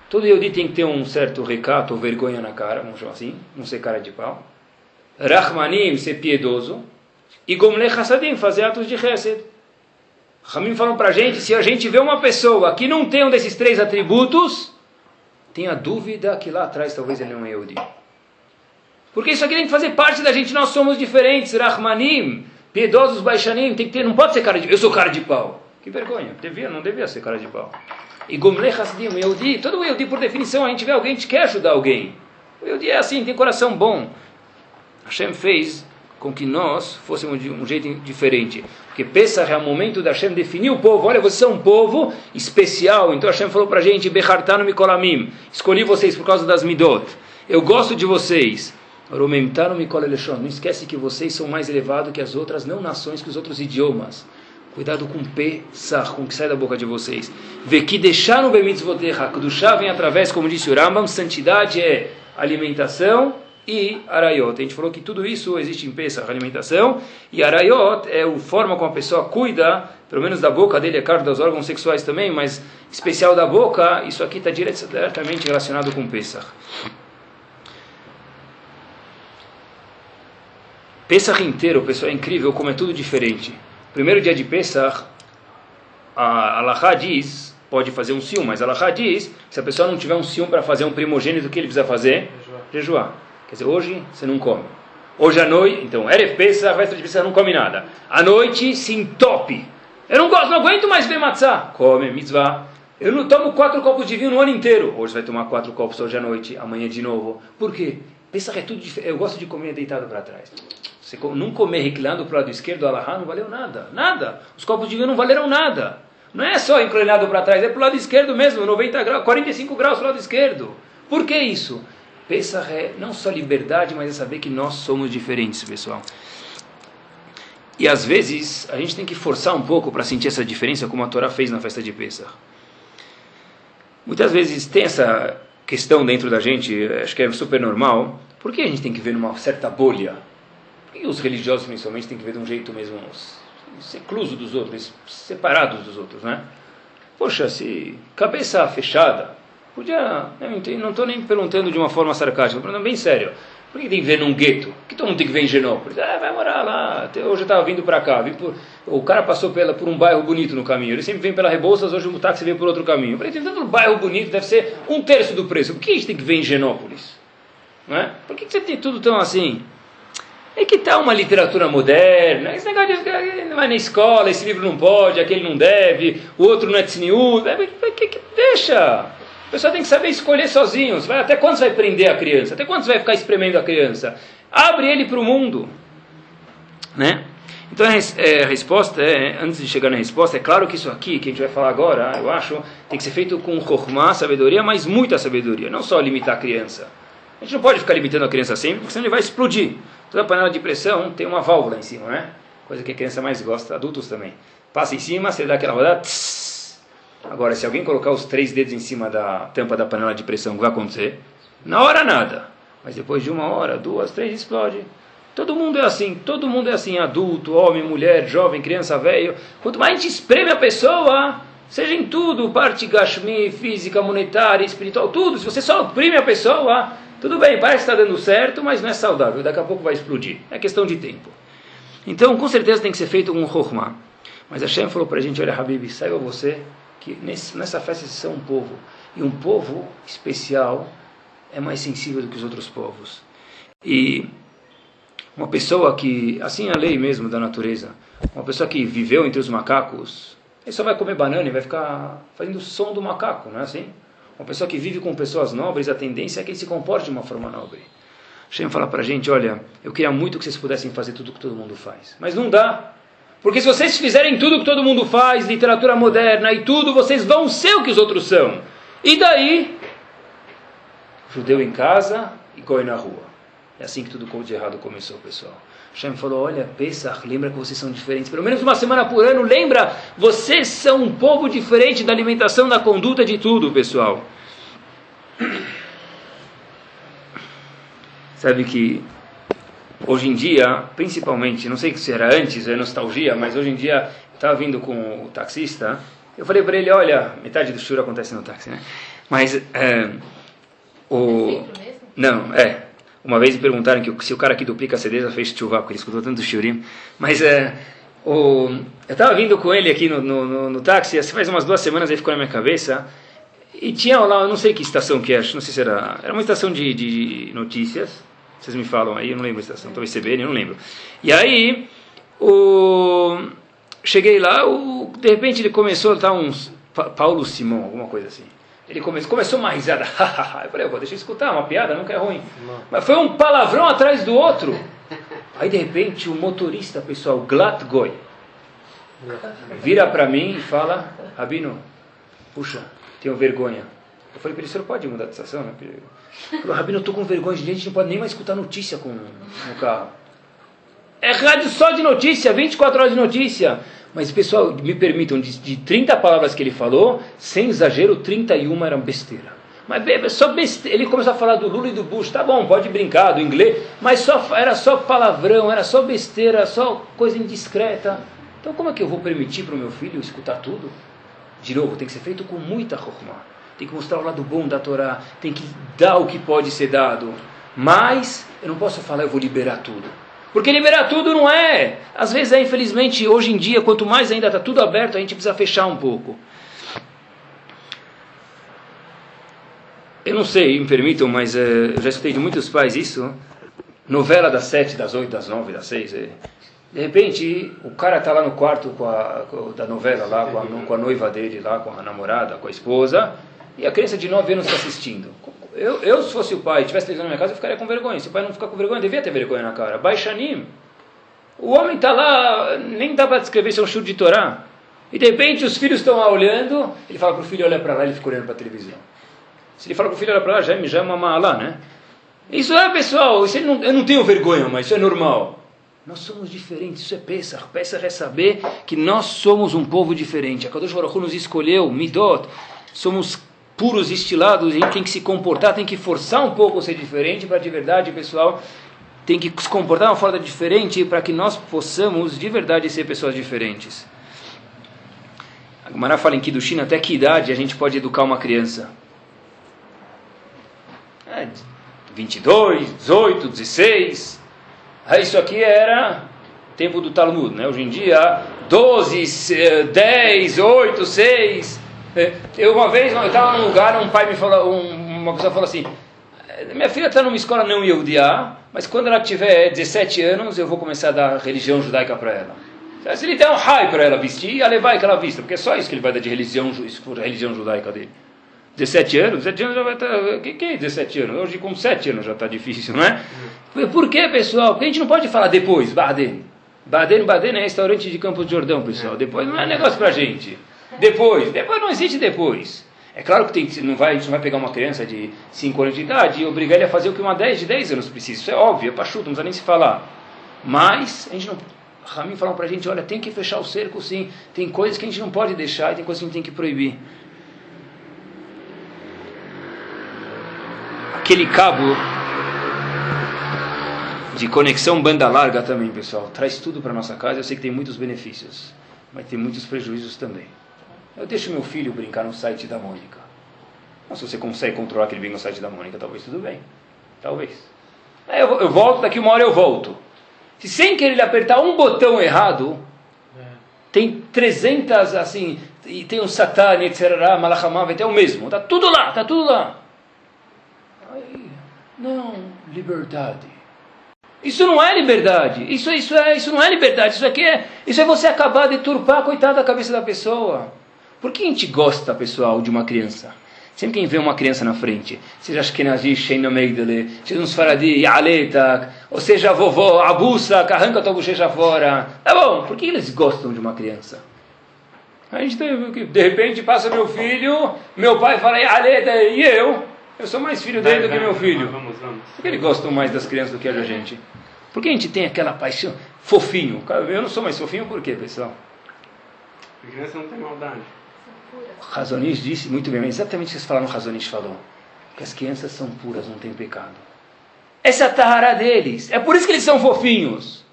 Todo Yehudi tem que ter um certo recato ou vergonha na cara, vamos chamar assim, não ser cara de pau. Rahmanim, ser piedoso. E Gomle Hassadim, fazer atos de Hesed. Ramim falam para a gente, se a gente vê uma pessoa que não tem um desses três atributos, tenha dúvida que lá atrás talvez ele não é Yehudi. Porque isso aqui tem que fazer parte da gente, nós somos diferentes. Rahmanim, piedosos, baixanim, tem que ter, não pode ser cara de, eu sou cara de pau. Que vergonha. Devia, não devia ser cara de pau. E Gomle Hassidim, o Yehudi, todo Yehudi, por definição, a gente vê alguém, a gente quer ajudar alguém. O Yehudi é assim, tem coração bom. Hashem fez com que nós fôssemos de um jeito diferente. Porque Pesach é o momento da Hashem definir o povo. Olha, vocês são um povo especial. Então Hashem falou para a gente, Bechartanu Mikolamim, escolhi vocês por causa das Midot. Eu gosto de vocês. Não esquece que vocês são mais elevados que as outras não nações, que os outros idiomas. Cuidado com Pesach, com o que sai da boca de vocês. Vê que deixaram bemitzvotecha, Kudushá vem através, como disse o Rambam, santidade é alimentação e arayot. A gente falou que tudo isso existe em Pesach, alimentação, e arayot é a forma como a pessoa cuida, pelo menos da boca dele, é claro, dos órgãos sexuais também, mas especial da boca, isso aqui está diretamente relacionado com Pesach. Pesach inteiro, pessoal, é incrível como é tudo diferente. Primeiro dia de Pesach, a Allahá diz, pode fazer um ciúme, mas a Allahá diz, se a pessoa não tiver um ciúme para fazer um primogênito, o que ele precisa fazer? Jejuar. Jejuar. Quer dizer, hoje você não come. Hoje à noite, então, Erev Pesach, véspera de Pesach, não come nada. À noite, se entope. Eu não gosto, não aguento mais ver matzah. Come, mitzvah. Eu não tomo quatro copos de vinho no ano inteiro. Hoje vai tomar quatro copos hoje à noite, amanhã de novo. Por quê? Pesach é tudo diferente. Eu gosto de comer deitado para trás. Você não comer reclinado para o lado esquerdo, Allahá, não valeu nada. Nada. Os copos de vinho não valeram nada. Não é só inclinado para trás, é para o lado esquerdo mesmo, 90 graus, 45 graus para o lado esquerdo. Por que isso? Pesach é não só liberdade, mas é saber que nós somos diferentes, pessoal. E às vezes a gente tem que forçar um pouco para sentir essa diferença, como a Torá fez na festa de Pesach. Muitas vezes tem essa questão dentro da gente, acho que é super normal. Por que a gente tem que ver numa certa bolha? E os religiosos, principalmente, têm que ver de um jeito mesmo secluso dos outros, separados dos outros, né? Poxa, se cabeça fechada, podia. Eu não estou nem perguntando de uma forma sarcástica, estou perguntando bem sério. Por que tem que ver num gueto? Por que todo mundo tem que ver em Genópolis? Ah, vai morar lá. Hoje eu estava vindo para cá. Por... O cara passou pela, por um bairro bonito no caminho. Ele sempre vem pela Rebouças, hoje o táxi veio por outro caminho. Eu falei, tem tanto bairro bonito, deve ser um terço do preço. Por que a gente tem que ver em Genópolis? Não é? Por que você tem tudo tão assim? É que está uma literatura moderna, esse negócio de não vai na escola, esse livro não pode, aquele não deve, o outro não é que, que, deixa. O pessoal tem que saber escolher sozinho. Vai, até quando você vai prender a criança? Até quando você vai ficar espremendo a criança? Abre ele para o mundo. Né? Então é, a resposta, é, antes de chegar na resposta, é claro que isso aqui, que a gente vai falar agora, eu acho, tem que ser feito com chokmah, sabedoria, mas muita sabedoria, não só limitar a criança. A gente não pode ficar limitando a criança sempre, porque senão ele vai explodir. Toda panela de pressão tem uma válvula em cima, né? Coisa que a criança mais gosta, adultos também. Passa em cima, você dá aquela rodada. Tss. Agora, se alguém colocar os três dedos em cima da tampa da panela de pressão, o que vai acontecer? Na hora nada. Mas depois de uma hora, duas, três, explode. Todo mundo é assim, todo mundo é assim, adulto, homem, mulher, jovem, criança, velho. Quanto mais a gente espreme a pessoa, Seja em tudo, parte gashmi, física, monetária, espiritual, tudo. Se você só oprime a pessoa, tudo bem, parece que está dando certo, mas não é saudável. Daqui a pouco vai explodir. É questão de tempo. Então, com certeza tem que ser feito um chokhmah. Mas a Shem falou para a gente, olha, Habib, saiba você que nesse, nessa festa são um povo. E um povo especial é mais sensível do que os outros povos. E uma pessoa que, assim é a lei mesmo da natureza, uma pessoa que viveu entre os macacos, ele só vai comer banana e vai ficar fazendo o som do macaco, não é assim? Uma pessoa que vive com pessoas nobres, a tendência é que ele se comporte de uma forma nobre. Shem fala para a gente, olha, eu queria muito que vocês pudessem fazer tudo que todo mundo faz. Mas não dá. Porque se vocês fizerem tudo que todo mundo faz, literatura moderna e tudo, vocês vão ser o que os outros são. E daí, judeu em casa e goi na rua. É assim que tudo de errado começou, pessoal. Hashem falou, olha, Pesach, lembra que vocês são diferentes. Pelo menos uma semana por ano, lembra, vocês são um povo diferente da alimentação, da conduta, de tudo, pessoal. [clears throat] Sabe que hoje em dia, principalmente, não sei se era antes, é nostalgia, mas hoje em dia, eu estava vindo com o taxista, eu falei para ele, olha, metade do choro acontece no táxi, né? Mas, é, o... Não, é, uma vez me perguntaram que se o cara que duplica CD já fez chuva, porque ele escutou tanto shurim. Mas é, o, eu estava vindo com ele aqui no, no, no, no táxi, faz umas duas semanas ele ficou na minha cabeça. E tinha lá, eu não sei que estação que é, não sei se era. Era uma estação de, de notícias. Vocês me falam aí, eu não lembro a estação, talvez CBN, eu não lembro. E aí, o, cheguei lá, o, de repente ele começou a estar uns. Paulo Simão, alguma coisa assim. Ele começou, começou uma risada. [laughs] eu falei, eu vou deixar escutar, uma piada nunca é ruim. Não. Mas foi um palavrão atrás do outro. Aí de repente o motorista, pessoal, Glatgoy, vira para mim e fala: Rabino, puxa, tenho vergonha. Eu falei para ele: o senhor pode mudar de estação? Né? Ele falou: Rabino, eu estou com vergonha, a gente não pode nem mais escutar notícia com, no carro. É rádio só de notícia, 24 horas de notícia. Mas, pessoal, me permitam, de, de 30 palavras que ele falou, sem exagero, 31 eram besteira. Mas só besteira. Ele começou a falar do Lula e do Bush. Tá bom, pode brincar, do inglês. Mas só, era só palavrão, era só besteira, só coisa indiscreta. Então, como é que eu vou permitir para o meu filho escutar tudo? De novo, tem que ser feito com muita chokhmah. Tem que mostrar o lado bom da Torá. Tem que dar o que pode ser dado. Mas, eu não posso falar, eu vou liberar tudo. Porque liberar tudo não é. Às vezes é, infelizmente, hoje em dia, quanto mais ainda está tudo aberto, a gente precisa fechar um pouco. Eu não sei, me permitam, mas é, eu já escutei de muitos pais isso. Novela das sete, das oito, das nove, das seis. É. De repente, o cara está lá no quarto com a, com, da novela, lá com a, com a noiva dele, lá com a namorada, com a esposa, e a criança de nove anos está assistindo. Eu, eu, se fosse o pai e tivesse televisão na minha casa, eu ficaria com vergonha. Se o pai não ficar com vergonha, devia ter vergonha na cara. Baixanim. O homem está lá, nem dá para descrever se é um chute de Torá. E de repente os filhos estão lá olhando, ele fala para o filho olhar para lá, ele fica olhando para a televisão. Se ele fala para o filho olhar para lá, já, já é uma mala, né? Isso é, pessoal, isso não, eu não tenho vergonha, mas isso é normal. Nós somos diferentes, isso é Pesach. Pesach é saber que nós somos um povo diferente. A Kadosh Baruch nos escolheu, Midot, somos puros, estilados, a gente tem que se comportar, tem que forçar um pouco ser diferente para de verdade, pessoal, tem que se comportar de uma forma diferente para que nós possamos de verdade ser pessoas diferentes. A Gemara fala em Kiddushin até que idade a gente pode educar uma criança? É, 22, 18, 16. Aí isso aqui era tempo do Talmud, né? Hoje em dia, 12, 10, 8, 6. É, eu uma vez, eu estava num lugar, um pai me falou, um, uma pessoa falou assim, minha filha está numa escola não Yehudiá, mas quando ela tiver 17 anos, eu vou começar a dar religião judaica para ela. Se ele der um raio para ela vestir, ela vai que ela vista, porque é só isso que ele vai dar de religião, religião judaica dele. 17 anos, 17 anos já vai estar. Tá, o que, que é 17 anos? Hoje com 7 anos já está difícil, não é? Por que, pessoal? Porque a gente não pode falar depois, Baden. Baden, Baden é restaurante de Campos de Jordão, pessoal. Depois não é negócio para gente. Depois. Depois não existe depois. É claro que tem, não vai, a gente não vai pegar uma criança de 5 anos de idade e obrigar ele a fazer o que uma 10 de 10 anos precisa. Isso é óbvio, é pachuto, não precisa nem se falar. Mas a gente não. Ramin falou para a gente: olha, tem que fechar o cerco sim. Tem coisas que a gente não pode deixar e tem coisas que a gente tem que proibir. Aquele cabo de conexão banda larga também, pessoal. Traz tudo para nossa casa. Eu sei que tem muitos benefícios, mas tem muitos prejuízos também. Eu deixo meu filho brincar no site da Mônica. Mas se você consegue controlar que ele brinca no site da Mônica, talvez tudo bem. Talvez. Aí eu, eu volto, daqui uma hora eu volto. Se sem querer ele apertar um botão errado, tem 300 assim, e tem um Satan, etc. Malachamavet, é o mesmo. Está tudo lá, está tudo lá. Aí, não, liberdade. Isso não é liberdade. Isso, isso, é, isso não é liberdade. Isso aqui é, isso é você acabar de turpar, coitada, a cabeça da pessoa. Por que a gente gosta, pessoal, de uma criança? Sempre quem vê uma criança na frente, seja Ashkenazi, Sheina Megdele, seja um Sfaradi, Yaletak, ou seja a vovó, Abusa, arranca tua bochecha fora. Tá bom, por que eles gostam de uma criança? A gente tem, de repente passa meu filho, meu pai fala, Yaleta, e eu? Eu sou mais filho dele do que meu filho. Vamos, vamos. Por que eles gostam mais das crianças do que a gente? Por que a gente tem aquela paixão fofinho? Eu não sou mais fofinho por quê, pessoal? A criança não tem maldade. Razonish disse muito bem, exatamente o que vocês falaram, Razonish falou. Que as crianças são puras, não têm pecado. Essa é a tahara deles. É por isso que eles são fofinhos.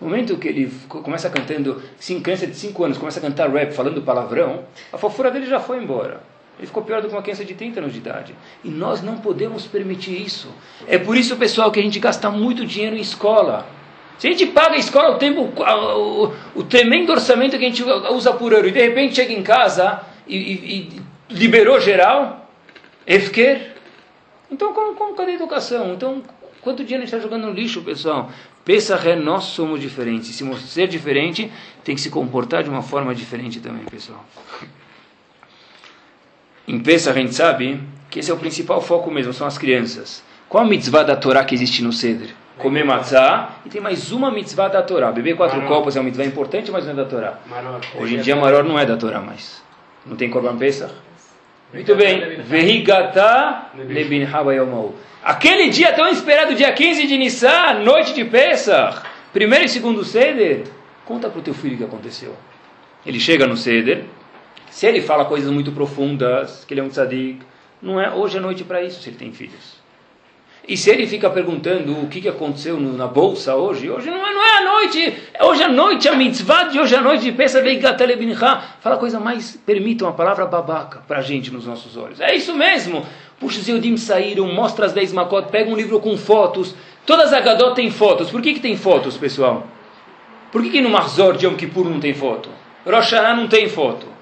No momento que ele começa cantando, sim, criança de 5 anos, começa a cantar rap falando palavrão, a fofura dele já foi embora. Ele ficou pior do que uma criança de 30 anos de idade. E nós não podemos permitir isso. É por isso, pessoal, que a gente gasta muito dinheiro em escola. Se a gente paga a escola o tempo, o, o, o tremendo orçamento que a gente usa por ano, e de repente chega em casa e, e, e liberou geral, Efker. Então, como, como, cadê a educação? Então, quanto dinheiro a gente está jogando no lixo, pessoal? Pensa, é, nós somos diferentes. Se ser diferente, tem que se comportar de uma forma diferente também, pessoal. Em Pesach a gente sabe que esse é o principal foco mesmo, são as crianças. Qual a mitzvah da Torá que existe no Seder? Comer matzah e tem mais uma mitzvah da Torá. Beber quatro Maror. copos é uma mitzvah importante, mas não é da Torá. Maror. Hoje em dia, Maror não é da Torá mais. Não tem Korban Pesach? Muito bem. Vehigata lebin. Aquele dia tão esperado, dia 15 de Nissan, noite de Pesach, primeiro e segundo Seder, conta para o teu filho o que aconteceu. Ele chega no Seder, se ele fala coisas muito profundas, que ele é um tzadik, não é hoje é noite para isso se ele tem filhos. E se ele fica perguntando o que, que aconteceu na bolsa hoje, hoje não é, não é a noite, é hoje à noite, a mitzvah de hoje à noite de Pesach Veigatelevincha. Fala coisa mais, permitam a palavra babaca para a gente nos nossos olhos. É isso mesmo. Puxa, os Eudim saíram, mostra as 10 macot, pega um livro com fotos. Todas as Agadot têm fotos. Por que, que tem fotos, pessoal? Por que, que no Marzor de Yom Kippur não tem foto? Rosh não tem foto.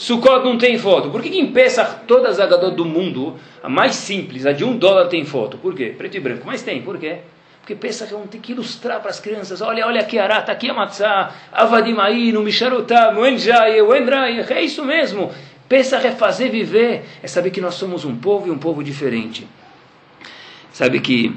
Sukkot não tem foto. Por que, que em Pesach todas as Agadot do mundo, a mais simples, a de um dólar tem foto? Por quê? Preto e branco. Mas tem, por quê? Porque Pesach tem que ilustrar para as crianças. Olha, olha aqui a arata, aqui a matzah, avadimaíno, misharutá, muenjai, uendrai. É isso mesmo. Pesach é fazer viver, é saber que nós somos um povo e um povo diferente. Sabe que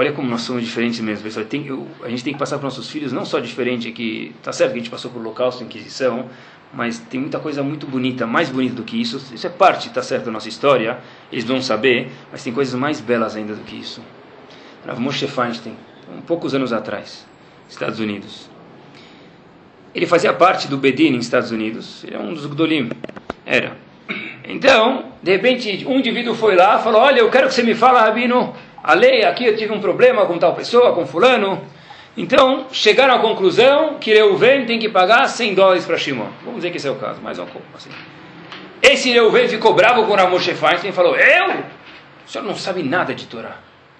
Olha como nós somos diferentes mesmo, pessoal. Tem, eu, a gente tem que passar para nossos filhos não só diferente que tá certo que a gente passou por Holocausto, Inquisição, mas tem muita coisa muito bonita, mais bonita do que isso. Isso é parte, tá certo, da nossa história. Eles vão saber, mas tem coisas mais belas ainda do que isso. Rav Moshe Feinstein, um poucos anos atrás, Estados Unidos. Ele fazia parte do Bedin nos Estados Unidos. Ele é um dos Gdolim. Era. Então, de repente, um indivíduo foi lá falou: Olha, eu quero que você me fale, Rabino, a lei, aqui eu tive um problema com tal pessoa, com fulano. Então, chegaram à conclusão que Reuven tem que pagar 100 dólares para Shimon. Vamos dizer que esse é o caso, mais um pouco assim. Esse Reuven ficou bravo com o Ramoshe Feinstein e falou, eu? O senhor não sabe nada de Torá.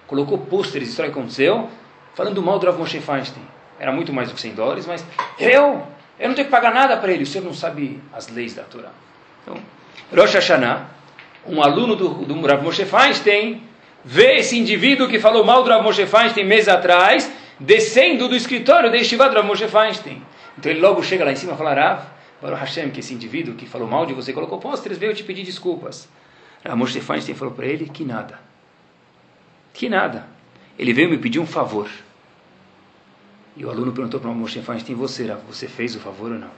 Colocou pôsteres, isso aí aconteceu, falando mal do Rav Moshe Feinstein. Era muito mais do que 100 dólares, mas eu? Eu não tenho que pagar nada para ele. O senhor não sabe as leis da Torá. Então, Rosh Hashanah, um aluno do, do Rav Moshe Feinstein, vê esse indivíduo que falou mal do Rav Moshe Feinstein meses atrás, descendo do escritório da Yeshiva do Rav Moshe Feinstein. Então ele logo chega lá em cima e fala, Rav, Baruch Hashem, que esse indivíduo que falou mal de você, colocou pôsteres, veio te pedir desculpas. Rav Moshe Feinstein falou para ele que nada. Que nada. Ele veio me pedir um favor. E o aluno perguntou para o Moshe Feinstein, você, Rav, você fez o favor ou não?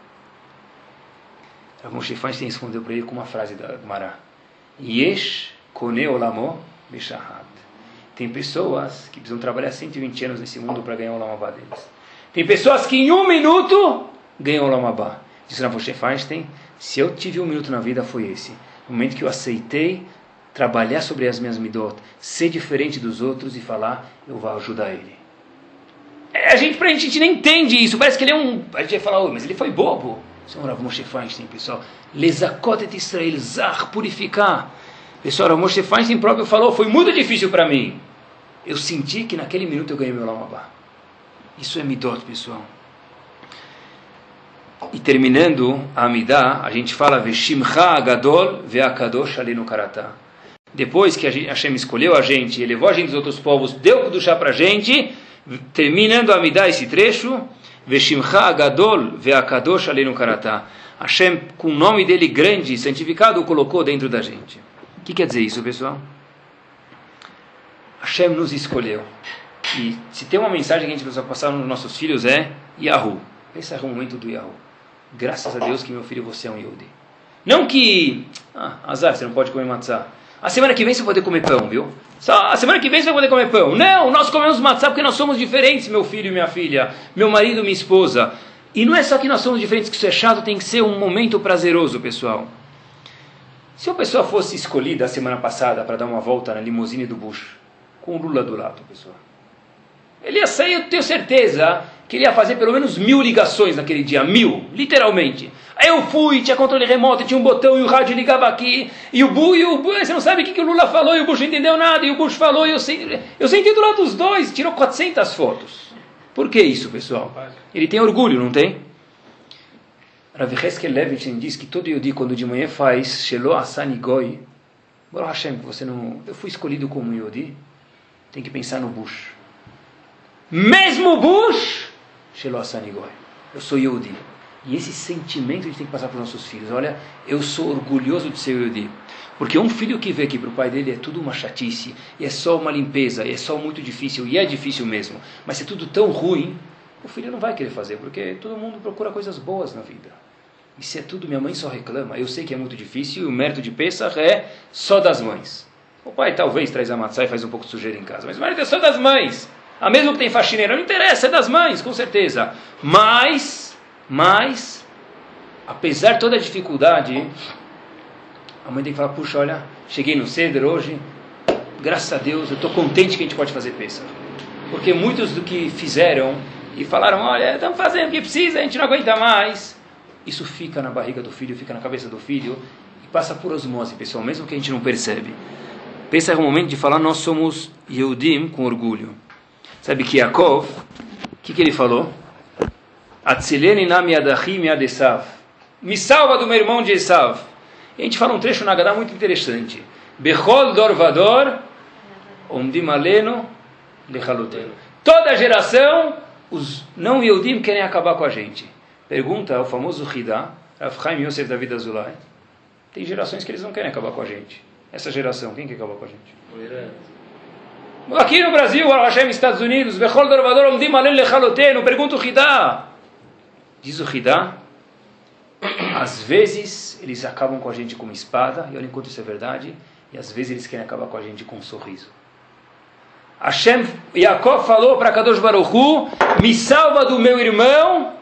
Rav Moshe Feinstein respondeu para ele com uma frase da Mará. Yesh kone olamo Mishahad. Tem pessoas que precisam trabalhar 120 anos nesse mundo para ganhar o Lamabá deles. Tem pessoas que em um minuto ganham o Lamabá. Diz Rav Moshe Feinstein, se eu tive um minuto na vida foi esse. O momento que eu aceitei trabalhar sobre as minhas midot, ser diferente dos outros e falar, eu vou ajudar ele. A gente, pra gente, a gente nem entende isso. Parece que ele é um. A gente vai falar, mas ele foi bobo. Senhor Rav Moshe Feinstein, pessoal. Lezakotet Israel, Zar, purificar. Pessoal, Rav Moshe Feinstein próprio falou, foi muito difícil para mim. Eu senti que naquele minuto eu ganhei meu Lamabá. Isso é Midot, pessoal. E terminando a Amidah, a gente fala Veshimcha Agadol Veakadosh Alinu Karatá. Depois que a Hashem escolheu a gente, elevou a gente dos outros povos, deu do chá para a gente, terminando a Amidah esse trecho, Veshimcha Agadol Veakadosh Alinu Karatá. Hashem, com o nome dele grande e santificado, o colocou dentro da gente. O que quer dizer isso, pessoal? Hashem nos escolheu. E se tem uma mensagem que a gente precisa passar nos nossos filhos é Yahoo. Esse é o momento do Yahoo. Graças a Deus que meu filho você é um Yehudi. Não que, ah, azar, você não pode comer matzá. A semana que vem você vai poder comer pão, viu? A semana que vem você vai poder comer pão. Não, nós comemos matzá porque nós somos diferentes, meu filho e minha filha, meu marido e minha esposa. E não é só que nós somos diferentes, que isso é chato, tem que ser um momento prazeroso, pessoal. Se a pessoa fosse escolhida a semana passada para dar uma volta na limusine do Bush, com o Lula do lado, pessoal, ele ia sair, eu tenho certeza, que ele ia fazer pelo menos mil ligações naquele dia, mil, literalmente. Aí eu fui, tinha controle remoto, tinha um botão e o rádio ligava aqui, e o Bush, e o Bush você não sabe o que, que o Lula falou, e o Bush não entendeu nada, e o Bush falou, e eu senti, eu senti do lado dos dois, tirou 400 fotos. Por que isso, pessoal? Ele tem orgulho, não tem? Rav Levitin diz que todo dia quando de manhã faz Shelo Asani Goi, Baruch Hashem, você não, eu fui escolhido como Yodi, tem que pensar no Bush. Mesmo Bush, Shelo Asani Goi, eu sou Yodi. E esse sentimento a gente tem que passar para os nossos filhos. Olha, eu sou orgulhoso de ser Yodi. Porque um filho que vê que para o pai dele é tudo uma chatice, e é só uma limpeza, e é só muito difícil, e é difícil mesmo, mas é tudo tão ruim, o filho não vai querer fazer, porque todo mundo procura coisas boas na vida. Se é tudo, minha mãe só reclama, eu sei que é muito difícil, e o mérito de Pesach é só das mães. O pai talvez traz a matzá e faz um pouco de sujeira em casa, mas o mérito é só das mães. A mesmo que tem faxineira, não interessa, é das mães, com certeza. Mas, mas, apesar de toda a dificuldade, a mãe tem que falar, puxa, olha, cheguei no ceder hoje, graças a Deus, eu estou contente que a gente pode fazer peça. Porque muitos do que fizeram e falaram, olha, estamos fazendo o que precisa, a gente não aguenta mais. Isso fica na barriga do filho, fica na cabeça do filho e passa por osmose, pessoal, mesmo que a gente não percebe. Pensa é o momento de falar, nós somos Yehudim com orgulho. Sabe que Yaakov, o que, que ele falou? Na. Me salva do meu irmão de Esav. E a gente fala um trecho na Agadá muito interessante. Bechol dorvador, omdim lechaluteno. Toda geração, os não Yehudim querem acabar com a gente. Pergunta ao famoso Hidá, Rav Chaim Yosef David Azulay. Tem gerações que eles não querem acabar com a gente. Essa geração, quem quer acabar com a gente? Aqui no Brasil, Hashem, Estados Unidos, Bechol dorvador, omdim aleno, lechaluteno. Pergunta o Hidá. Diz o Hidá, às vezes eles acabam com a gente com uma espada, e olha enquanto isso é verdade, e às vezes eles querem acabar com a gente com um sorriso. Hashem, Yaakov falou para Kadosh Baruchu, me salva do meu irmão,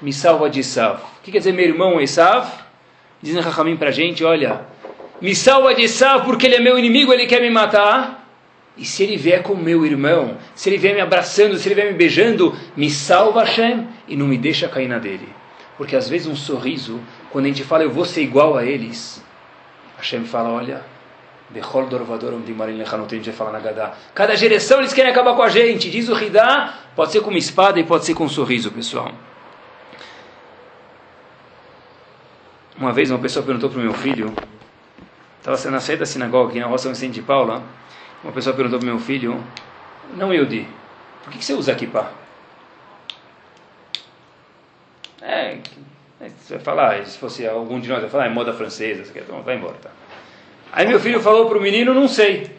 me salva de Esav. O que quer dizer meu irmão Esav? Dizem Rahamim para a gente, olha, me salva de Esav porque ele é meu inimigo, ele quer me matar. E se ele vier com meu irmão, se ele vier me abraçando, se ele vier me beijando, me salva Hashem e não me deixa cair na dele. Porque às vezes um sorriso, quando a gente fala eu vou ser igual a eles, Hashem fala, olha, A gente vai falar na Gadá. Cada geração eles querem acabar com a gente. Diz o Hidá, pode ser com uma espada e pode ser com um sorriso, pessoal. Uma vez uma pessoa perguntou para o meu filho, estava na saída da sinagoga aqui na Roça Vicente de Paula, uma pessoa perguntou para o meu filho, não Yudi, por que, que você usa kippah? É, você vai falar, se fosse algum de nós, vai falar, é moda francesa, você quer, então vai embora, tá? Aí meu filho falou para o menino, não sei.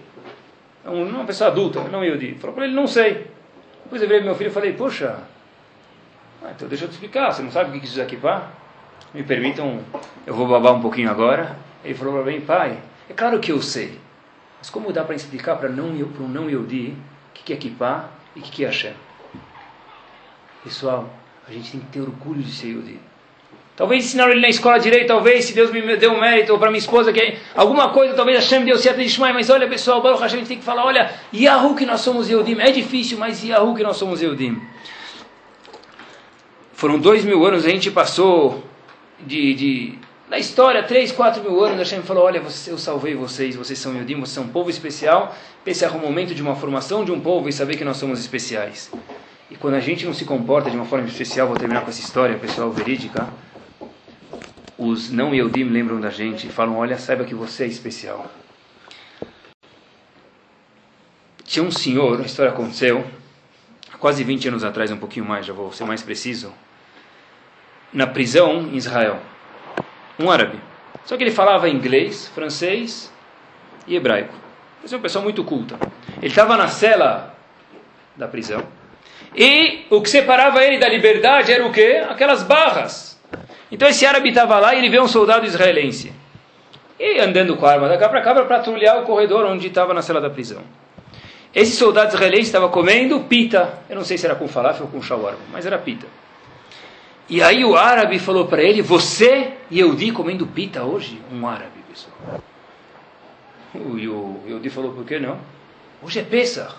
É uma pessoa adulta, não Yudi. Falou para ele, não sei. Depois eu virei meu filho e falei, poxa, ah, então deixa eu te explicar, você não sabe o que quis usar kippah? Me permitam, eu vou babar um pouquinho agora. Ele falou para mim, pai, é claro que eu sei. Mas como dá para explicar para não, para um não Yehudi o que é kippah e o que é Hashem? Pessoal, a gente tem que ter orgulho de ser Yehudi. Talvez ensinaram ele na escola direito, talvez, se Deus me deu um mérito, ou para minha esposa, que alguma coisa, talvez Hashem deu certo de Ishmael, mas olha pessoal, Baruch Hashem, a gente tem que falar, olha, Yahu que nós somos Yehudim, é difícil, mas Yahu que nós somos Yehudim. Foram dois mil anos, a gente passou de, de na história, três, quatro mil anos, Hashem falou, olha, eu salvei vocês, vocês são Yehudim, vocês são um povo especial, esse é o momento de uma formação de um povo e saber que nós somos especiais. E quando a gente não se comporta de uma forma especial, vou terminar com essa história, pessoal, verídica, os não Yehudim lembram da gente e falam, olha, saiba que você é especial. Tinha um senhor, a história aconteceu, quase 20 anos atrás, um pouquinho mais, já vou ser mais preciso, na prisão em Israel. Um árabe. Só que ele falava inglês, francês e hebraico. Ele é uma pessoa muito culta. Ele estava na cela da prisão. E o que separava ele da liberdade era o quê? Aquelas barras. Então esse árabe estava lá e ele vê um soldado israelense. E andando com a arma da cá para cá para patrulhar o corredor onde estava na cela da prisão. Esse soldado israelense estava comendo pita. Eu não sei se era com falafel ou com shawarma, mas era pita. E aí o árabe falou para ele: Você e Eudi comendo pita hoje? Um árabe, pessoal. E o Eudi falou: Por que não? Hoje é Pesach.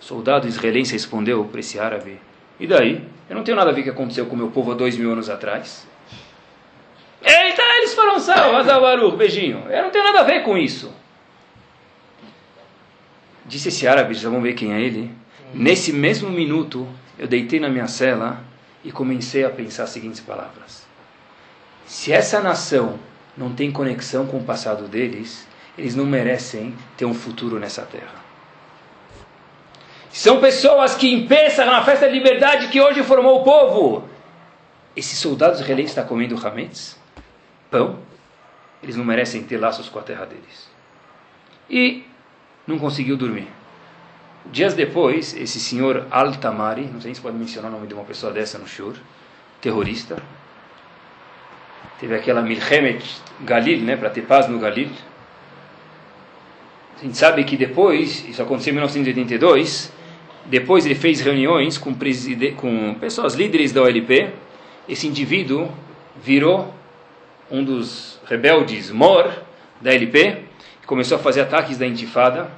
O soldado israelense respondeu para esse árabe: E daí? Eu não tenho nada a ver com o que aconteceu com o meu povo há dois mil anos atrás. Eita, eles foram salvos, Azabaru, beijinho. Eu não tenho nada a ver com isso. Disse esse árabe, já vão ver quem é ele. Nesse mesmo minuto, eu deitei na minha cela e comecei a pensar as seguintes palavras: Se essa nação não tem conexão com o passado deles, eles não merecem ter um futuro nessa terra. São pessoas que empeçam na festa da liberdade que hoje formou o povo. Esses soldados israelenses estão comendo hametz, pão, eles não merecem ter laços com a terra deles. E não conseguiu dormir. Dias depois, esse senhor Al-Tamari, não sei se pode mencionar o nome de uma pessoa dessa no Shur, terrorista, teve aquela Milhemet Galil, né, para ter paz no Galil. A gente sabe que depois, isso aconteceu em 1982, depois ele fez reuniões com, com pessoas líderes da OLP. Esse indivíduo virou um dos rebeldes mor da LP, começou a fazer ataques da intifada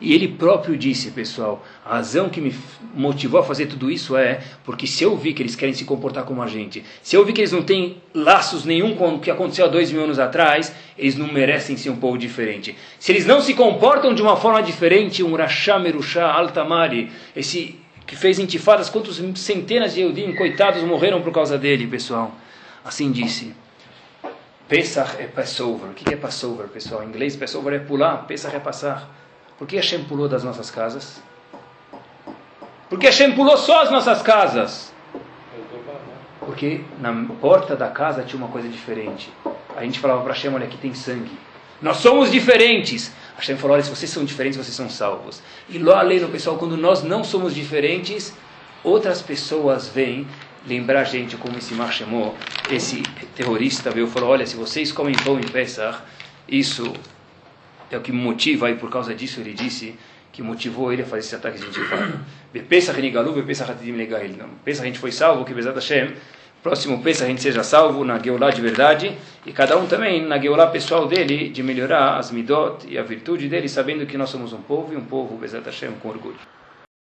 e ele próprio disse, pessoal, a razão que me motivou a fazer tudo isso é porque se eu vi que eles querem se comportar como a gente, se eu vi que eles não têm laços nenhum com o que aconteceu há dois mil anos atrás, eles não merecem ser um povo diferente. Se eles não se comportam de uma forma diferente, um Rasham Erushá Altamari, esse que fez intifadas, quantos centenas de Eudim, coitados, morreram por causa dele, pessoal. Assim disse. Pesach é Passover. O que é Passover, pessoal? Em inglês, Passover é pular, Pesach é passar. Por que Hashem pulou das nossas casas? Por que Hashem pulou só as nossas casas? Porque na porta da casa tinha uma coisa diferente. A gente falava para Hashem, olha, aqui tem sangue. Nós somos diferentes. Hashem falou, olha, se vocês são diferentes, vocês são salvos. E lá além pessoal, quando nós não somos diferentes, outras pessoas vêm lembrar a gente como esse Marshemó, esse terrorista veio falou, olha, se vocês comem pão em Pesach, isso é o que me motiva, e por causa disso ele disse que motivou ele a fazer esse ataque de intifada. [coughs] Pesach Nigalu, Pesach Hatidim Legail. Pesach a gente foi salvo, que Bezat Hashem, próximo Pesach a gente seja salvo na Geulah de verdade, e cada um também na Geulah pessoal dele, de melhorar as midot e a virtude dele, sabendo que nós somos um povo, e um povo Bezat Hashem com orgulho.